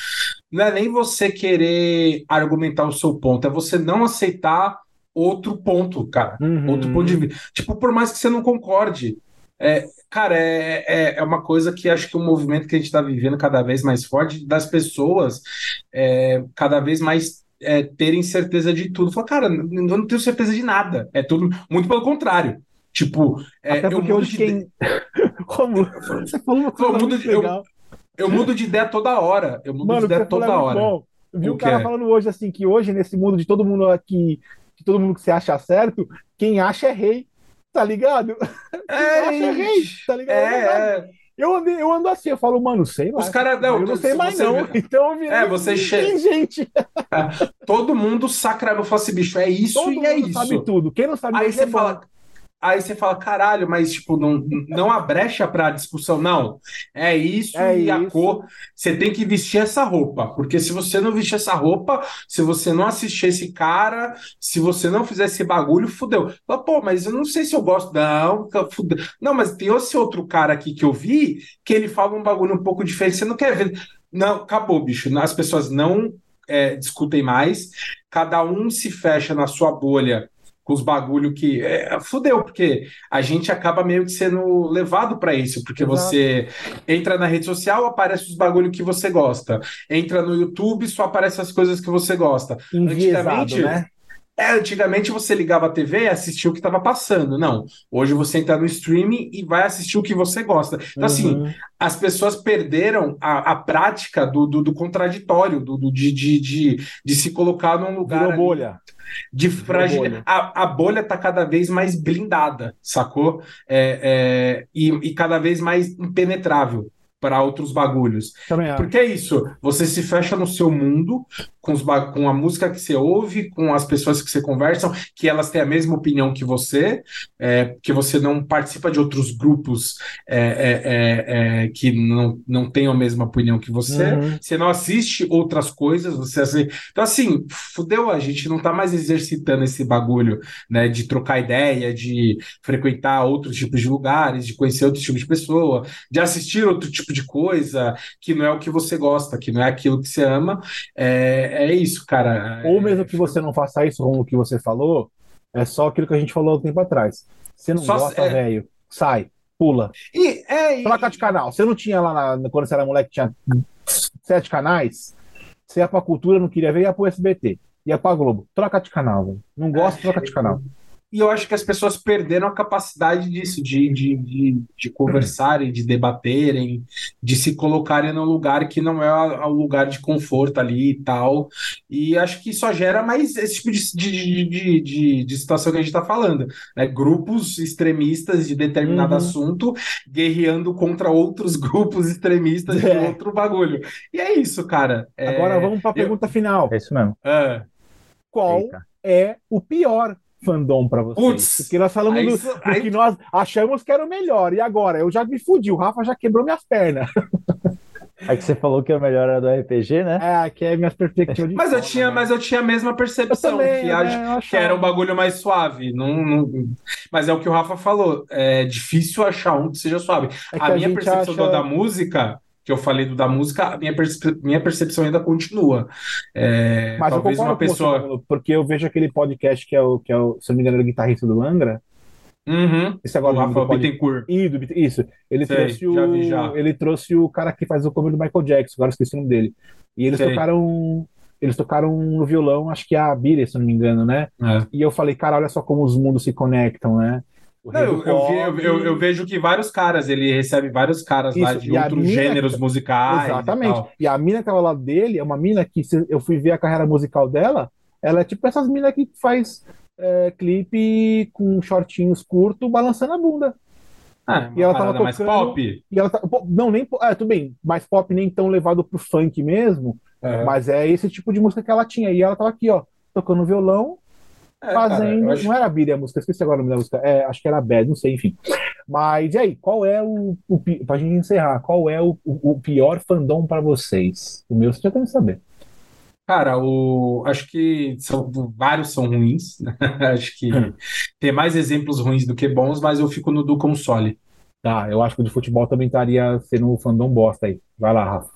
não é nem você querer argumentar o seu ponto, é você não aceitar outro ponto, cara. Uhum. Outro ponto de vista. Tipo, por mais que você não concorde. É, cara, é, é, é uma coisa que acho que o movimento que a gente está vivendo cada vez mais forte, das pessoas é, cada vez mais é, terem certeza de tudo. Fala, cara, eu não tenho certeza de nada. É tudo muito pelo contrário. Tipo, é, Até eu porque mudo hoje de quem. Como? *laughs* Você falou uma coisa Eu mudo de- eu- legal. eu mudo de ideia toda hora. Eu mudo Mano, de ideia toda é muito hora. bom. Eu vi O um cara falando hoje assim que hoje, nesse mundo de todo mundo aqui, de todo mundo que você acha certo, quem acha é rei. Tá ligado? *laughs* Quem acha é rei, tá ligado? É. É, é. Eu, ando, eu ando assim, eu falo, mano, sei lá. Os caras- não, eu não sei se mais não. *laughs* Então eu virei É, você che- inteligente. Todo mundo sacra. Eu falo assim, bicho, é isso Todo e é isso. sabe tudo. Quem não sabe Aí você é bom. Aí você fala, caralho, mas tipo, não, não há brecha para discussão, não. É isso É e a isso. cor. Você tem que vestir essa roupa, porque se você não vestir essa roupa, se você não assistir esse cara, se você não fizer esse bagulho, fudeu. Fala, Pô, mas eu não sei se eu gosto. Não, fudeu. Não, mas tem esse outro cara aqui que eu vi que ele fala um bagulho um pouco diferente. Você não quer ver? Não, acabou, bicho. As pessoas não é, discutem mais. Cada um se fecha na sua bolha com os bagulho que é, fudeu, porque a gente acaba meio que sendo levado para isso, porque Exato. você entra na rede social, aparece os bagulho que você gosta. Entra no YouTube, só aparece as coisas que você gosta. Enviesado, Antigamente, né? É, antigamente você ligava a TV e assistia o que estava passando. Não. Hoje você entra no streaming e vai assistir o que você gosta. Então, assim, Uhum. as pessoas perderam a, a prática do, do, do contraditório, do, do- de, de, de, de se colocar num lugar Virou ali bolha. De fragil... bolha. A, a bolha tá cada vez mais blindada, sacou? É, é, e, e cada vez mais impenetrável para outros bagulhos. Também. Porque é isso, você se fecha no seu mundo, com, os com a música que você ouve, com as pessoas que você conversam, que elas têm a mesma opinião que você, é, que você não participa de outros grupos é, é, é, é, que não, não têm a mesma opinião que você, Uhum. você não assiste outras coisas, você Então, assim, fudeu, a gente não tá mais exercitando esse bagulho, né, de trocar ideia, de frequentar outros tipos de lugares, de conhecer outros tipos de pessoa, de assistir outro tipo de coisa que não é o que você gosta, que não é aquilo que você ama. É, é isso, cara. Ou mesmo É, que você não faça isso, como o que você falou, é só aquilo que a gente falou há um tempo atrás. Você não Só- gosta, é. velho, sai, pula. E, é, e- Troca de canal. Você não tinha lá, na- quando você era moleque, tinha sete canais? Você ia pra cultura, não queria ver, ia pro SBT. Ia pra Globo. Troca de canal, velho. Não gosta, troca de canal. E eu acho que as pessoas perderam a capacidade disso, de, de, de, de conversarem, de debaterem, de se colocarem num lugar que não é o lugar de conforto ali e tal. E acho que só gera mais esse tipo de, de, de, de, de situação que a gente está falando. Né? Grupos extremistas de determinado Uhum. assunto guerreando contra outros *laughs* grupos extremistas de É. outro bagulho. E é isso, cara. É, Agora vamos pra pergunta final. É isso mesmo. é. Qual Eita. é o pior fandom pra vocês? Putz, Porque nós falamos aí do, do aí- que nós achamos que era o melhor. E agora? Eu já me fudi. O Rafa já quebrou minhas pernas. *laughs* É que você falou que o melhor era do RPG, né? É, que é minhas perspectivas de Mas eu tinha, né? mas eu tinha a mesma percepção também, que, né, a- que era um bagulho mais suave. Não, não- Mas é o que o Rafa falou. É difícil achar um que seja suave. É que a minha gente percepção acha- da música, que eu falei do da música, a minha, perce- minha percepção ainda continua. É, Mas eu talvez concordo uma você, pessoa. Romulo, porque eu vejo aquele podcast que é o, que é o, se eu não me engano, é o guitarrista do Angra. Uhum. Esse agora do pod- Bittencourt. Isso, ele Sei, trouxe já o vi já. ele trouxe o cara que faz o cover do Michael Jackson, agora eu esqueci o nome dele. E eles Sei. tocaram eles tocaram no violão, acho que é a Billy, se eu não me engano, né? É. E eu falei, cara, olha só como os mundos se conectam, né? Não, eu, eu, vi- eu- eu- vejo que vários caras, ele recebe vários caras lá Isso, de e a outros gêneros musicais. e Exatamente. tal. E a mina que tava lado dele é uma mina que se eu fui ver a carreira musical dela, ela é tipo essas minas que faz é, clipe com shortinhos curtos balançando a bunda. Ah, E ela tava parada mais tocando- pop. E ela tá. Não, nem. É, tudo bem, mais pop nem tão levado pro funk mesmo, Aham. mas é esse tipo de música que ela tinha. E ela tava aqui, ó, tocando violão É, cara, fazendo. eu acho- Não era Billy a música, esqueci agora o nome da música. É, acho que era Bad, não sei, enfim. Mas e aí, qual é o. o pra gente encerrar, qual é o, o, o pior fandom pra vocês? O meu você já tem que saber. Cara, o, acho que são, vários são ruins. né? *laughs* Acho que tem mais exemplos ruins do que bons, mas eu fico no do console. Tá, eu acho que o de futebol também estaria sendo um fandom bosta aí. Vai lá, Rafa.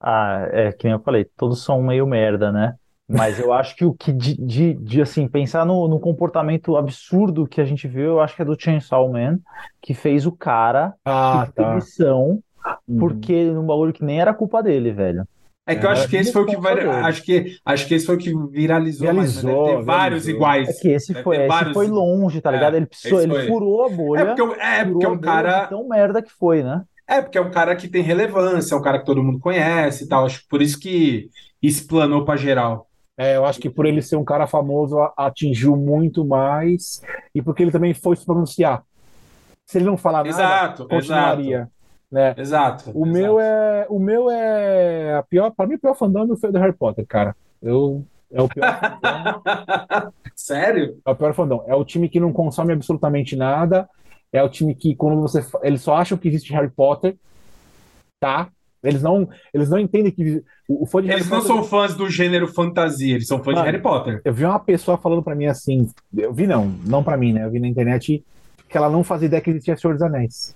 Ah, é que nem eu falei, todos são meio merda, né? Mas eu acho que o que de, de, de, assim, pensar no, no comportamento absurdo que a gente viu, eu acho que é do Chainsaw Man, que fez o cara Ah, tá. demissão Uhum. porque num bagulho que nem era culpa dele, velho. É que eu É, acho que esse foi o que vai, acho que acho que esse foi o que viralizou, né? Viralizou, Deve ter vários viralizou. iguais. É que esse foi, esse vários- foi longe, tá ligado? É, Ele, esse ele foi. furou a bolha, É porque, é um- é porque é um cara, tão merda que foi, né? é porque é um cara que tem relevância, é um cara que todo mundo conhece e tal. Acho que por isso que explanou pra geral. É, eu acho que por ele ser um cara famoso, atingiu muito mais. E porque ele também foi se pronunciar. Se ele não falar nada, Exato, continuaria. Né? Exato. O meu é. O meu é. A pior, pra mim, o pior fandom foi o do Harry Potter, cara. Eu. É o pior fandom. *laughs* Sério? É o pior fandom. É o time que não consome absolutamente nada. É o time que, quando você. Eles só acham que existe Harry Potter. Tá? Eles não, eles não entendem que. O, o fã de Eles Harry não Potter. são fãs do gênero fantasia, eles são fãs de Mano, Harry Potter. Eu vi uma pessoa falando pra mim assim. Eu vi não, não pra mim, né? Eu vi na internet que ela não fazia ideia que existia Senhor dos Anéis.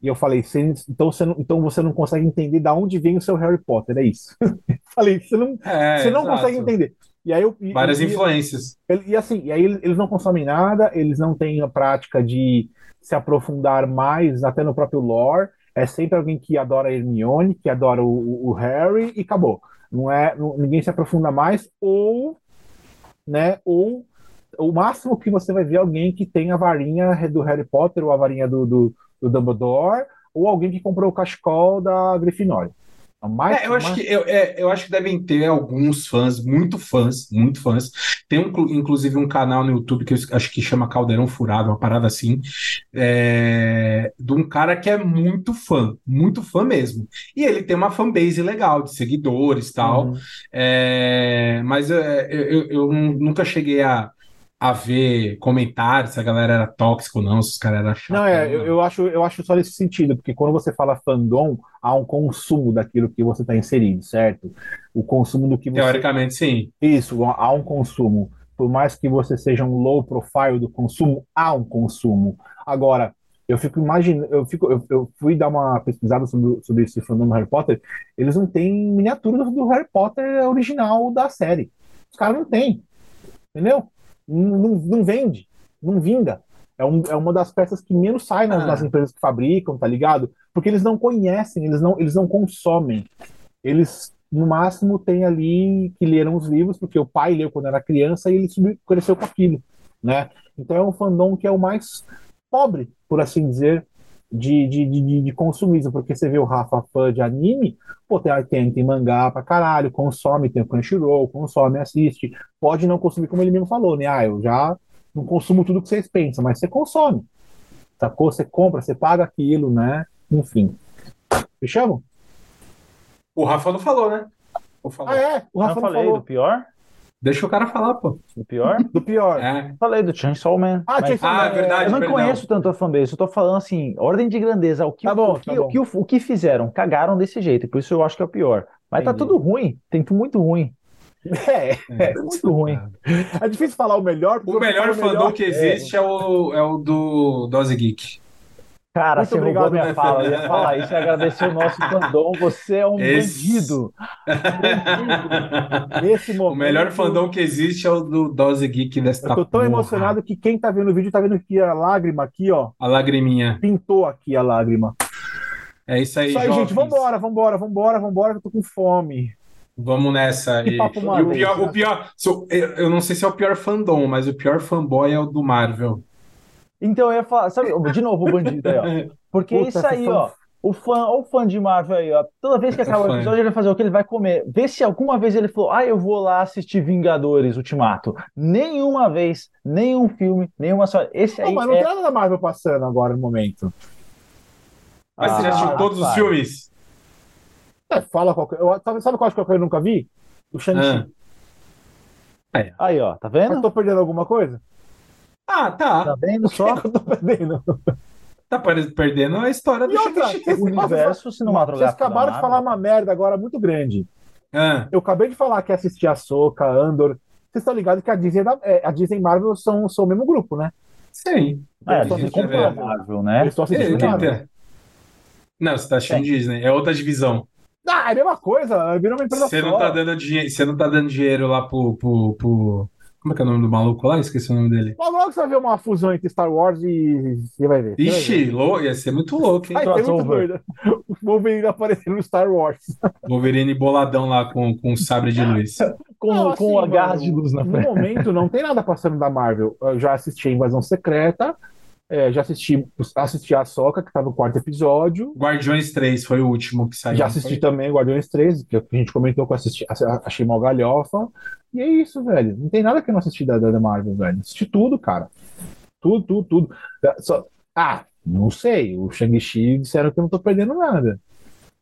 E eu falei, "Você- então você não, então você não consegue entender da onde vem o seu Harry Potter, é isso. *laughs* falei, você não, É, você não exato. consegue entender. E aí eu, e- Várias e- influências. ele- E assim, e aí eles não consomem nada, eles não têm a prática de se aprofundar mais até no próprio lore. É sempre alguém que adora a Hermione, que adora o, o- Harry e acabou. Não é, não- ninguém se aprofunda mais ou, né, ou o máximo que você vai ver é alguém que tem a varinha do Harry Potter ou a varinha do, do, do Dumbledore ou alguém que comprou o cachecol da Grifinória. É, eu acho que eu, é, eu acho que devem ter alguns fãs, muito fãs, muito fãs. Tem um, inclusive um canal no YouTube que eu acho que chama Caldeirão Furado, uma parada assim, é, de um cara que é muito fã, muito fã mesmo. E ele tem uma fanbase legal de seguidores e tal. Uhum. É, mas é, eu, eu, eu nunca cheguei a, a ver comentários se a galera era tóxica ou não, se os caras eram chatos. Não, é, eu, eu acho, eu acho só nesse sentido, porque quando você fala fandom, há um consumo daquilo que você está inserido, certo? O consumo do que você. Teoricamente, sim. Isso, há um consumo. Por mais que você seja um low profile do consumo, há um consumo. Agora, eu fico imaginando, eu fico, eu, eu fui dar uma pesquisada sobre, sobre esse fandom do Harry Potter, eles não têm miniatura do Harry Potter original da série. Os caras não têm. Entendeu? Não, não, vende, não vinga. É, um, é uma das peças que menos sai nas, Ah. nas empresas que fabricam, tá ligado? Porque eles não conhecem, eles não, eles não consomem. Eles, no máximo, têm ali que leram os livros, porque o pai leu quando era criança e ele cresceu com aquilo, né? Então é um fandom que é o mais pobre, por assim dizer, de, de, de, de consumismo, porque você vê o Rafa fã de anime, pô, tem, tem, tem mangá pra caralho, consome, tem o Crunchyroll, consome, assiste, pode não consumir como ele mesmo falou, né? Ah, eu já não consumo tudo que vocês pensam, mas você consome, sacou? Você compra, você paga aquilo, né? Enfim. Fechamos? O Rafa não falou, né? Falar. Ah, é? O Eu Rafa não falei falou do pior? Deixa o cara falar, pô. Do pior? do pior. *laughs* É. Falei do Chainsaw Man. Ah, mas- Chainsaw Ah, Man, é verdade. Eu não perdão. conheço tanto a fanbase, eu tô falando assim, ordem de grandeza, o que, Tá bom, o, que, tá bom. o, que, o, que fizeram, cagaram desse jeito, por isso eu acho que é o pior. Mas tá Entendi. tudo ruim, tem tudo muito ruim, *laughs* É, é, muito ruim. é difícil falar o melhor. porque O melhor fandom que existe é, o, é o do Dose Geek. Cara, Muito você roubou obrigado, minha né, fala, eu ia falar isso e agradecer o nosso fandom, você é um Esse- bandido. *laughs* Nesse O momento. melhor fandom que existe é o do Dose Geek desta Eu tô tão porra. emocionado que quem tá vendo o vídeo tá vendo que a lágrima aqui, ó. A lagriminha. Pintou aqui a lágrima. É isso aí, Isso aí, jovens. gente. Vambora, vambora, vambora, vambora, que eu tô com fome. Vamos nessa. E, papo e o pior, o pior eu não sei se é o pior fandom, mas o pior fanboy é o do Marvel. Então eu ia falar, sabe, de novo o bandido aí, ó. *laughs* Porque é Puta, isso aí, ó. O fã, o fã de Marvel aí, ó. Toda vez que acaba o episódio, ele vai fazer o que ele vai comer. Vê se alguma vez ele falou, ah, eu vou lá assistir Vingadores Ultimato. Nenhuma vez, nenhum filme, nenhuma só. Esse Não, aí mas não é. tem nada da Marvel passando agora no momento. Mas você já Ah, assistiu todos os filmes? É, fala qualquer. Eu, sabe, sabe qual acho que eu nunca vi? O Shang-Chi. Ah. Aí, ó, tá Eu vendo? tô perdendo alguma coisa? Ah, tá. Tá vendo só? é *laughs* eu tô perdendo? Tá perdendo a história do outra, Shang-Chi. O universo Vocês cinematográfico. acabaram da de falar uma merda agora muito grande. Ah, Eu acabei de falar que assisti a Soca, Andor. Vocês estão ligados que a Disney, e da- é, a Disney e Marvel são, são o mesmo grupo, né? sim. É, comprou a Marvel. Né? É, assistindo quem Marvel. tá- Não, você tá assistindo Disney. É outra divisão. Ah, é a mesma coisa, virou uma empresa Você só. não tá dando dinheiro, você não tá dando dinheiro lá pro, pro, pro- Como é que é o nome do maluco lá? Esqueci o nome dele. Logo, você vai ver uma fusão entre Star Wars e. Você vai ver. você vai ver. Ixi, lou- ia ser muito louco, hein? Ai, tem muito doido. O Wolverine aparecendo no Star Wars. Wolverine boladão lá com, com o sabre de luz. *laughs* Com, Não, com assim, a garra de luz na No frente. momento, não tem nada passando da Marvel. Eu já assisti a Invasão Secreta, é, já assisti, assisti a Soca, que tá no quarto episódio. Guardiões 3 foi o último que saiu. Já assisti foi? também Guardiões 3, que a gente comentou que eu assisti, achei mal galhofa. E é isso, velho. Não tem nada que eu não assisti da, da Marvel, velho. Assisti tudo, cara. Tudo, tudo, tudo. Só- ah, não sei. O Shang-Chi disseram que eu não tô perdendo nada.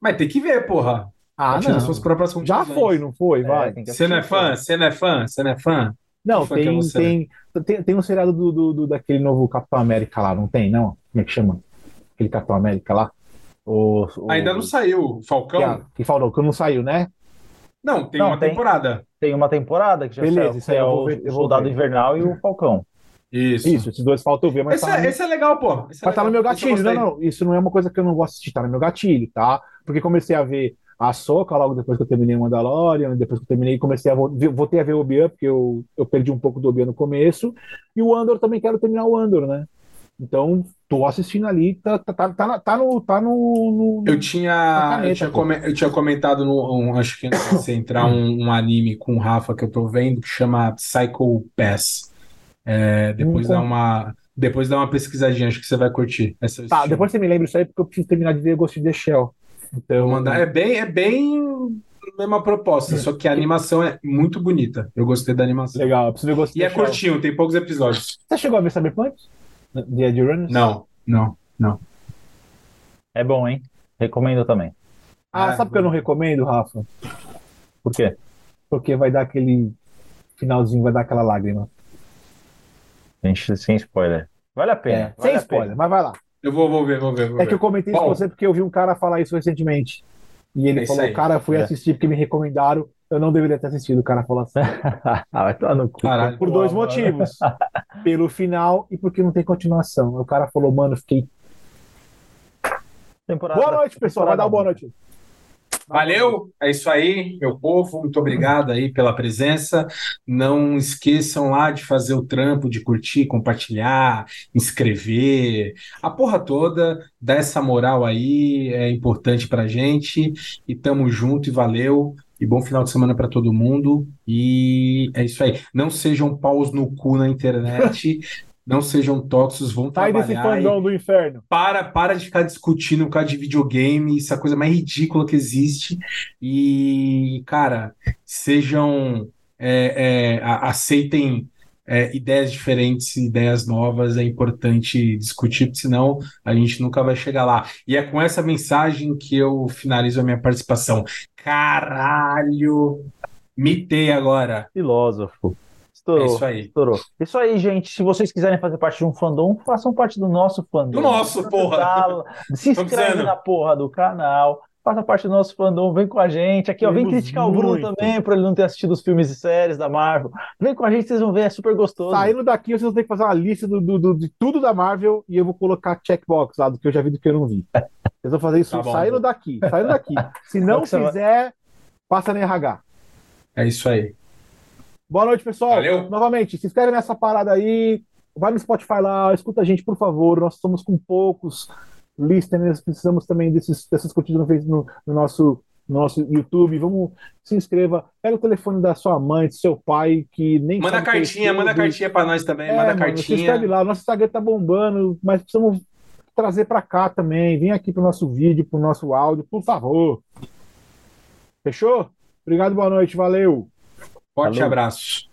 Mas tem que ver, porra. Ah, não. suas próprias Já foi, não foi? Vai. É, tem que Você não é fã? Você não é fã? Você não é fã? Não, é tem, tem, tem, tem um seriado do, do, do- daquele novo Capitão América lá, não tem, não? Como é que chama? Aquele Capitão América lá? O, o- Ainda não saiu. Falcão? que, falou que não saiu, né? Não, tem Não, uma tem. temporada. Tem uma temporada que já Beleza, saiu, isso aí é vou o ver, vou Soldado ver. Invernal e o Falcão. Isso. Isso, esses dois faltam ver, mas Esse, tá, é, no, esse é legal, pô. Esse é mas tá no meu legal. Gatilho. Não, gostei. não, isso não é uma coisa que eu não gosto de assistir, tá no meu gatilho, tá? Porque comecei a ver a Soca logo depois que eu terminei o Mandalorian, depois que eu terminei, comecei a voltei a ver o Obi-Wan, porque eu, eu perdi um pouco do Obi-Wan no começo, e o Andor também quero terminar o Andor, né? Então, tô assistindo ali, tá, tá, tá, tá, tá no. Tá no, no- Eu tinha, caneta, eu tinha, eu tinha comentado no, um- acho que antes de você entrar um, um anime com o Rafa que eu tô vendo que chama Psycho Pass. É, depois dá uma, depois dá uma pesquisadinha, acho que você vai curtir. Tá, depois você me lembra isso aí, porque eu preciso terminar de ver Ghost in the Shell. Então, Vou mandar. É bem, é bem mesma proposta, só que a animação é muito bonita. Eu gostei da animação. legal, eu preciso ver Ghost in E é curtinho, tem poucos episódios. Você chegou a ver Cyberpunk? The Edge Runners? Não, não, não. É bom, hein? Recomendo também. Ah, É, sabe por que eu não recomendo, Rafa? Por quê? Porque vai dar aquele finalzinho, vai dar aquela lágrima. Gente, sem spoiler. Vale a pena. É, vale sem a spoiler, pena. mas vai lá. Eu vou, vou ver, vou ver, vou É que eu ver. comentei isso Bom. com você porque eu vi um cara falar isso recentemente. E ele É isso falou, aí. cara, fui É. assistir porque me recomendaram, eu não deveria ter assistido. O cara falou assim. *laughs* ah, vai tomar no cu. Caralho. Por dois mano. motivos. *laughs* Pelo final e porque não tem continuação. O cara falou, mano, fiquei. Temporada- Boa noite, pessoal. Vai dar uma boa noite. Valeu, é isso aí, meu povo. Muito obrigado aí pela presença. Não esqueçam lá de fazer o trampo, de curtir, compartilhar, inscrever, a porra toda. Dá essa moral aí, é importante pra gente. E tamo junto e valeu. E bom final de semana pra todo mundo. E é isso aí. Não sejam paus no cu na internet. *laughs* Não sejam tóxicos, vão Sai desse trabalhar. fandom do inferno. para, para de ficar discutindo por causa de videogame, isso é a coisa mais ridícula que existe. E, cara, sejam. é, é, aceitem é, ideias diferentes, ideias novas, é importante discutir, senão a gente nunca vai chegar lá. E é com essa mensagem que eu finalizo a minha participação. Caralho! Mitei agora. Filósofo. É Estourou. isso aí. Estourou. Isso aí, gente. Se vocês quiserem fazer parte de um fandom, façam parte do nosso fandom. Do nosso, porra. Se inscreve na porra do canal. Faça parte do nosso fandom, vem com a gente. Aqui, ó, vem criticar o Bruno muito. também, por ele não ter assistido os filmes e séries da Marvel. Vem com a gente, vocês vão ver, é super gostoso. Saindo daqui, vocês vão ter que fazer uma lista do, do- do- de tudo da Marvel e eu vou colocar checkbox lá do que eu já vi e do que eu não vi. Vocês vão fazer isso Tá bom. saindo daqui, saindo daqui. *laughs* Se não você vai- fizer, passa na RH. É isso aí. Boa noite, pessoal. Valeu. Novamente, se inscreve nessa parada aí. Vai no Spotify lá, escuta a gente, por favor. Nós somos com poucos listeners, precisamos também desses, dessas curtidas no, no, no nosso, no nosso YouTube. Vamos, se inscreva. Pega o telefone da sua mãe, do seu pai, que nem Manda é cartinha, manda cartinha pra nós também, É, manda mano, se cartinha. inscreve lá. Nosso Instagram tá bombando, mas precisamos trazer pra cá também. Vem aqui pro nosso vídeo, pro nosso áudio, por favor. Fechou? Obrigado, boa noite, valeu. Forte Falou. abraço.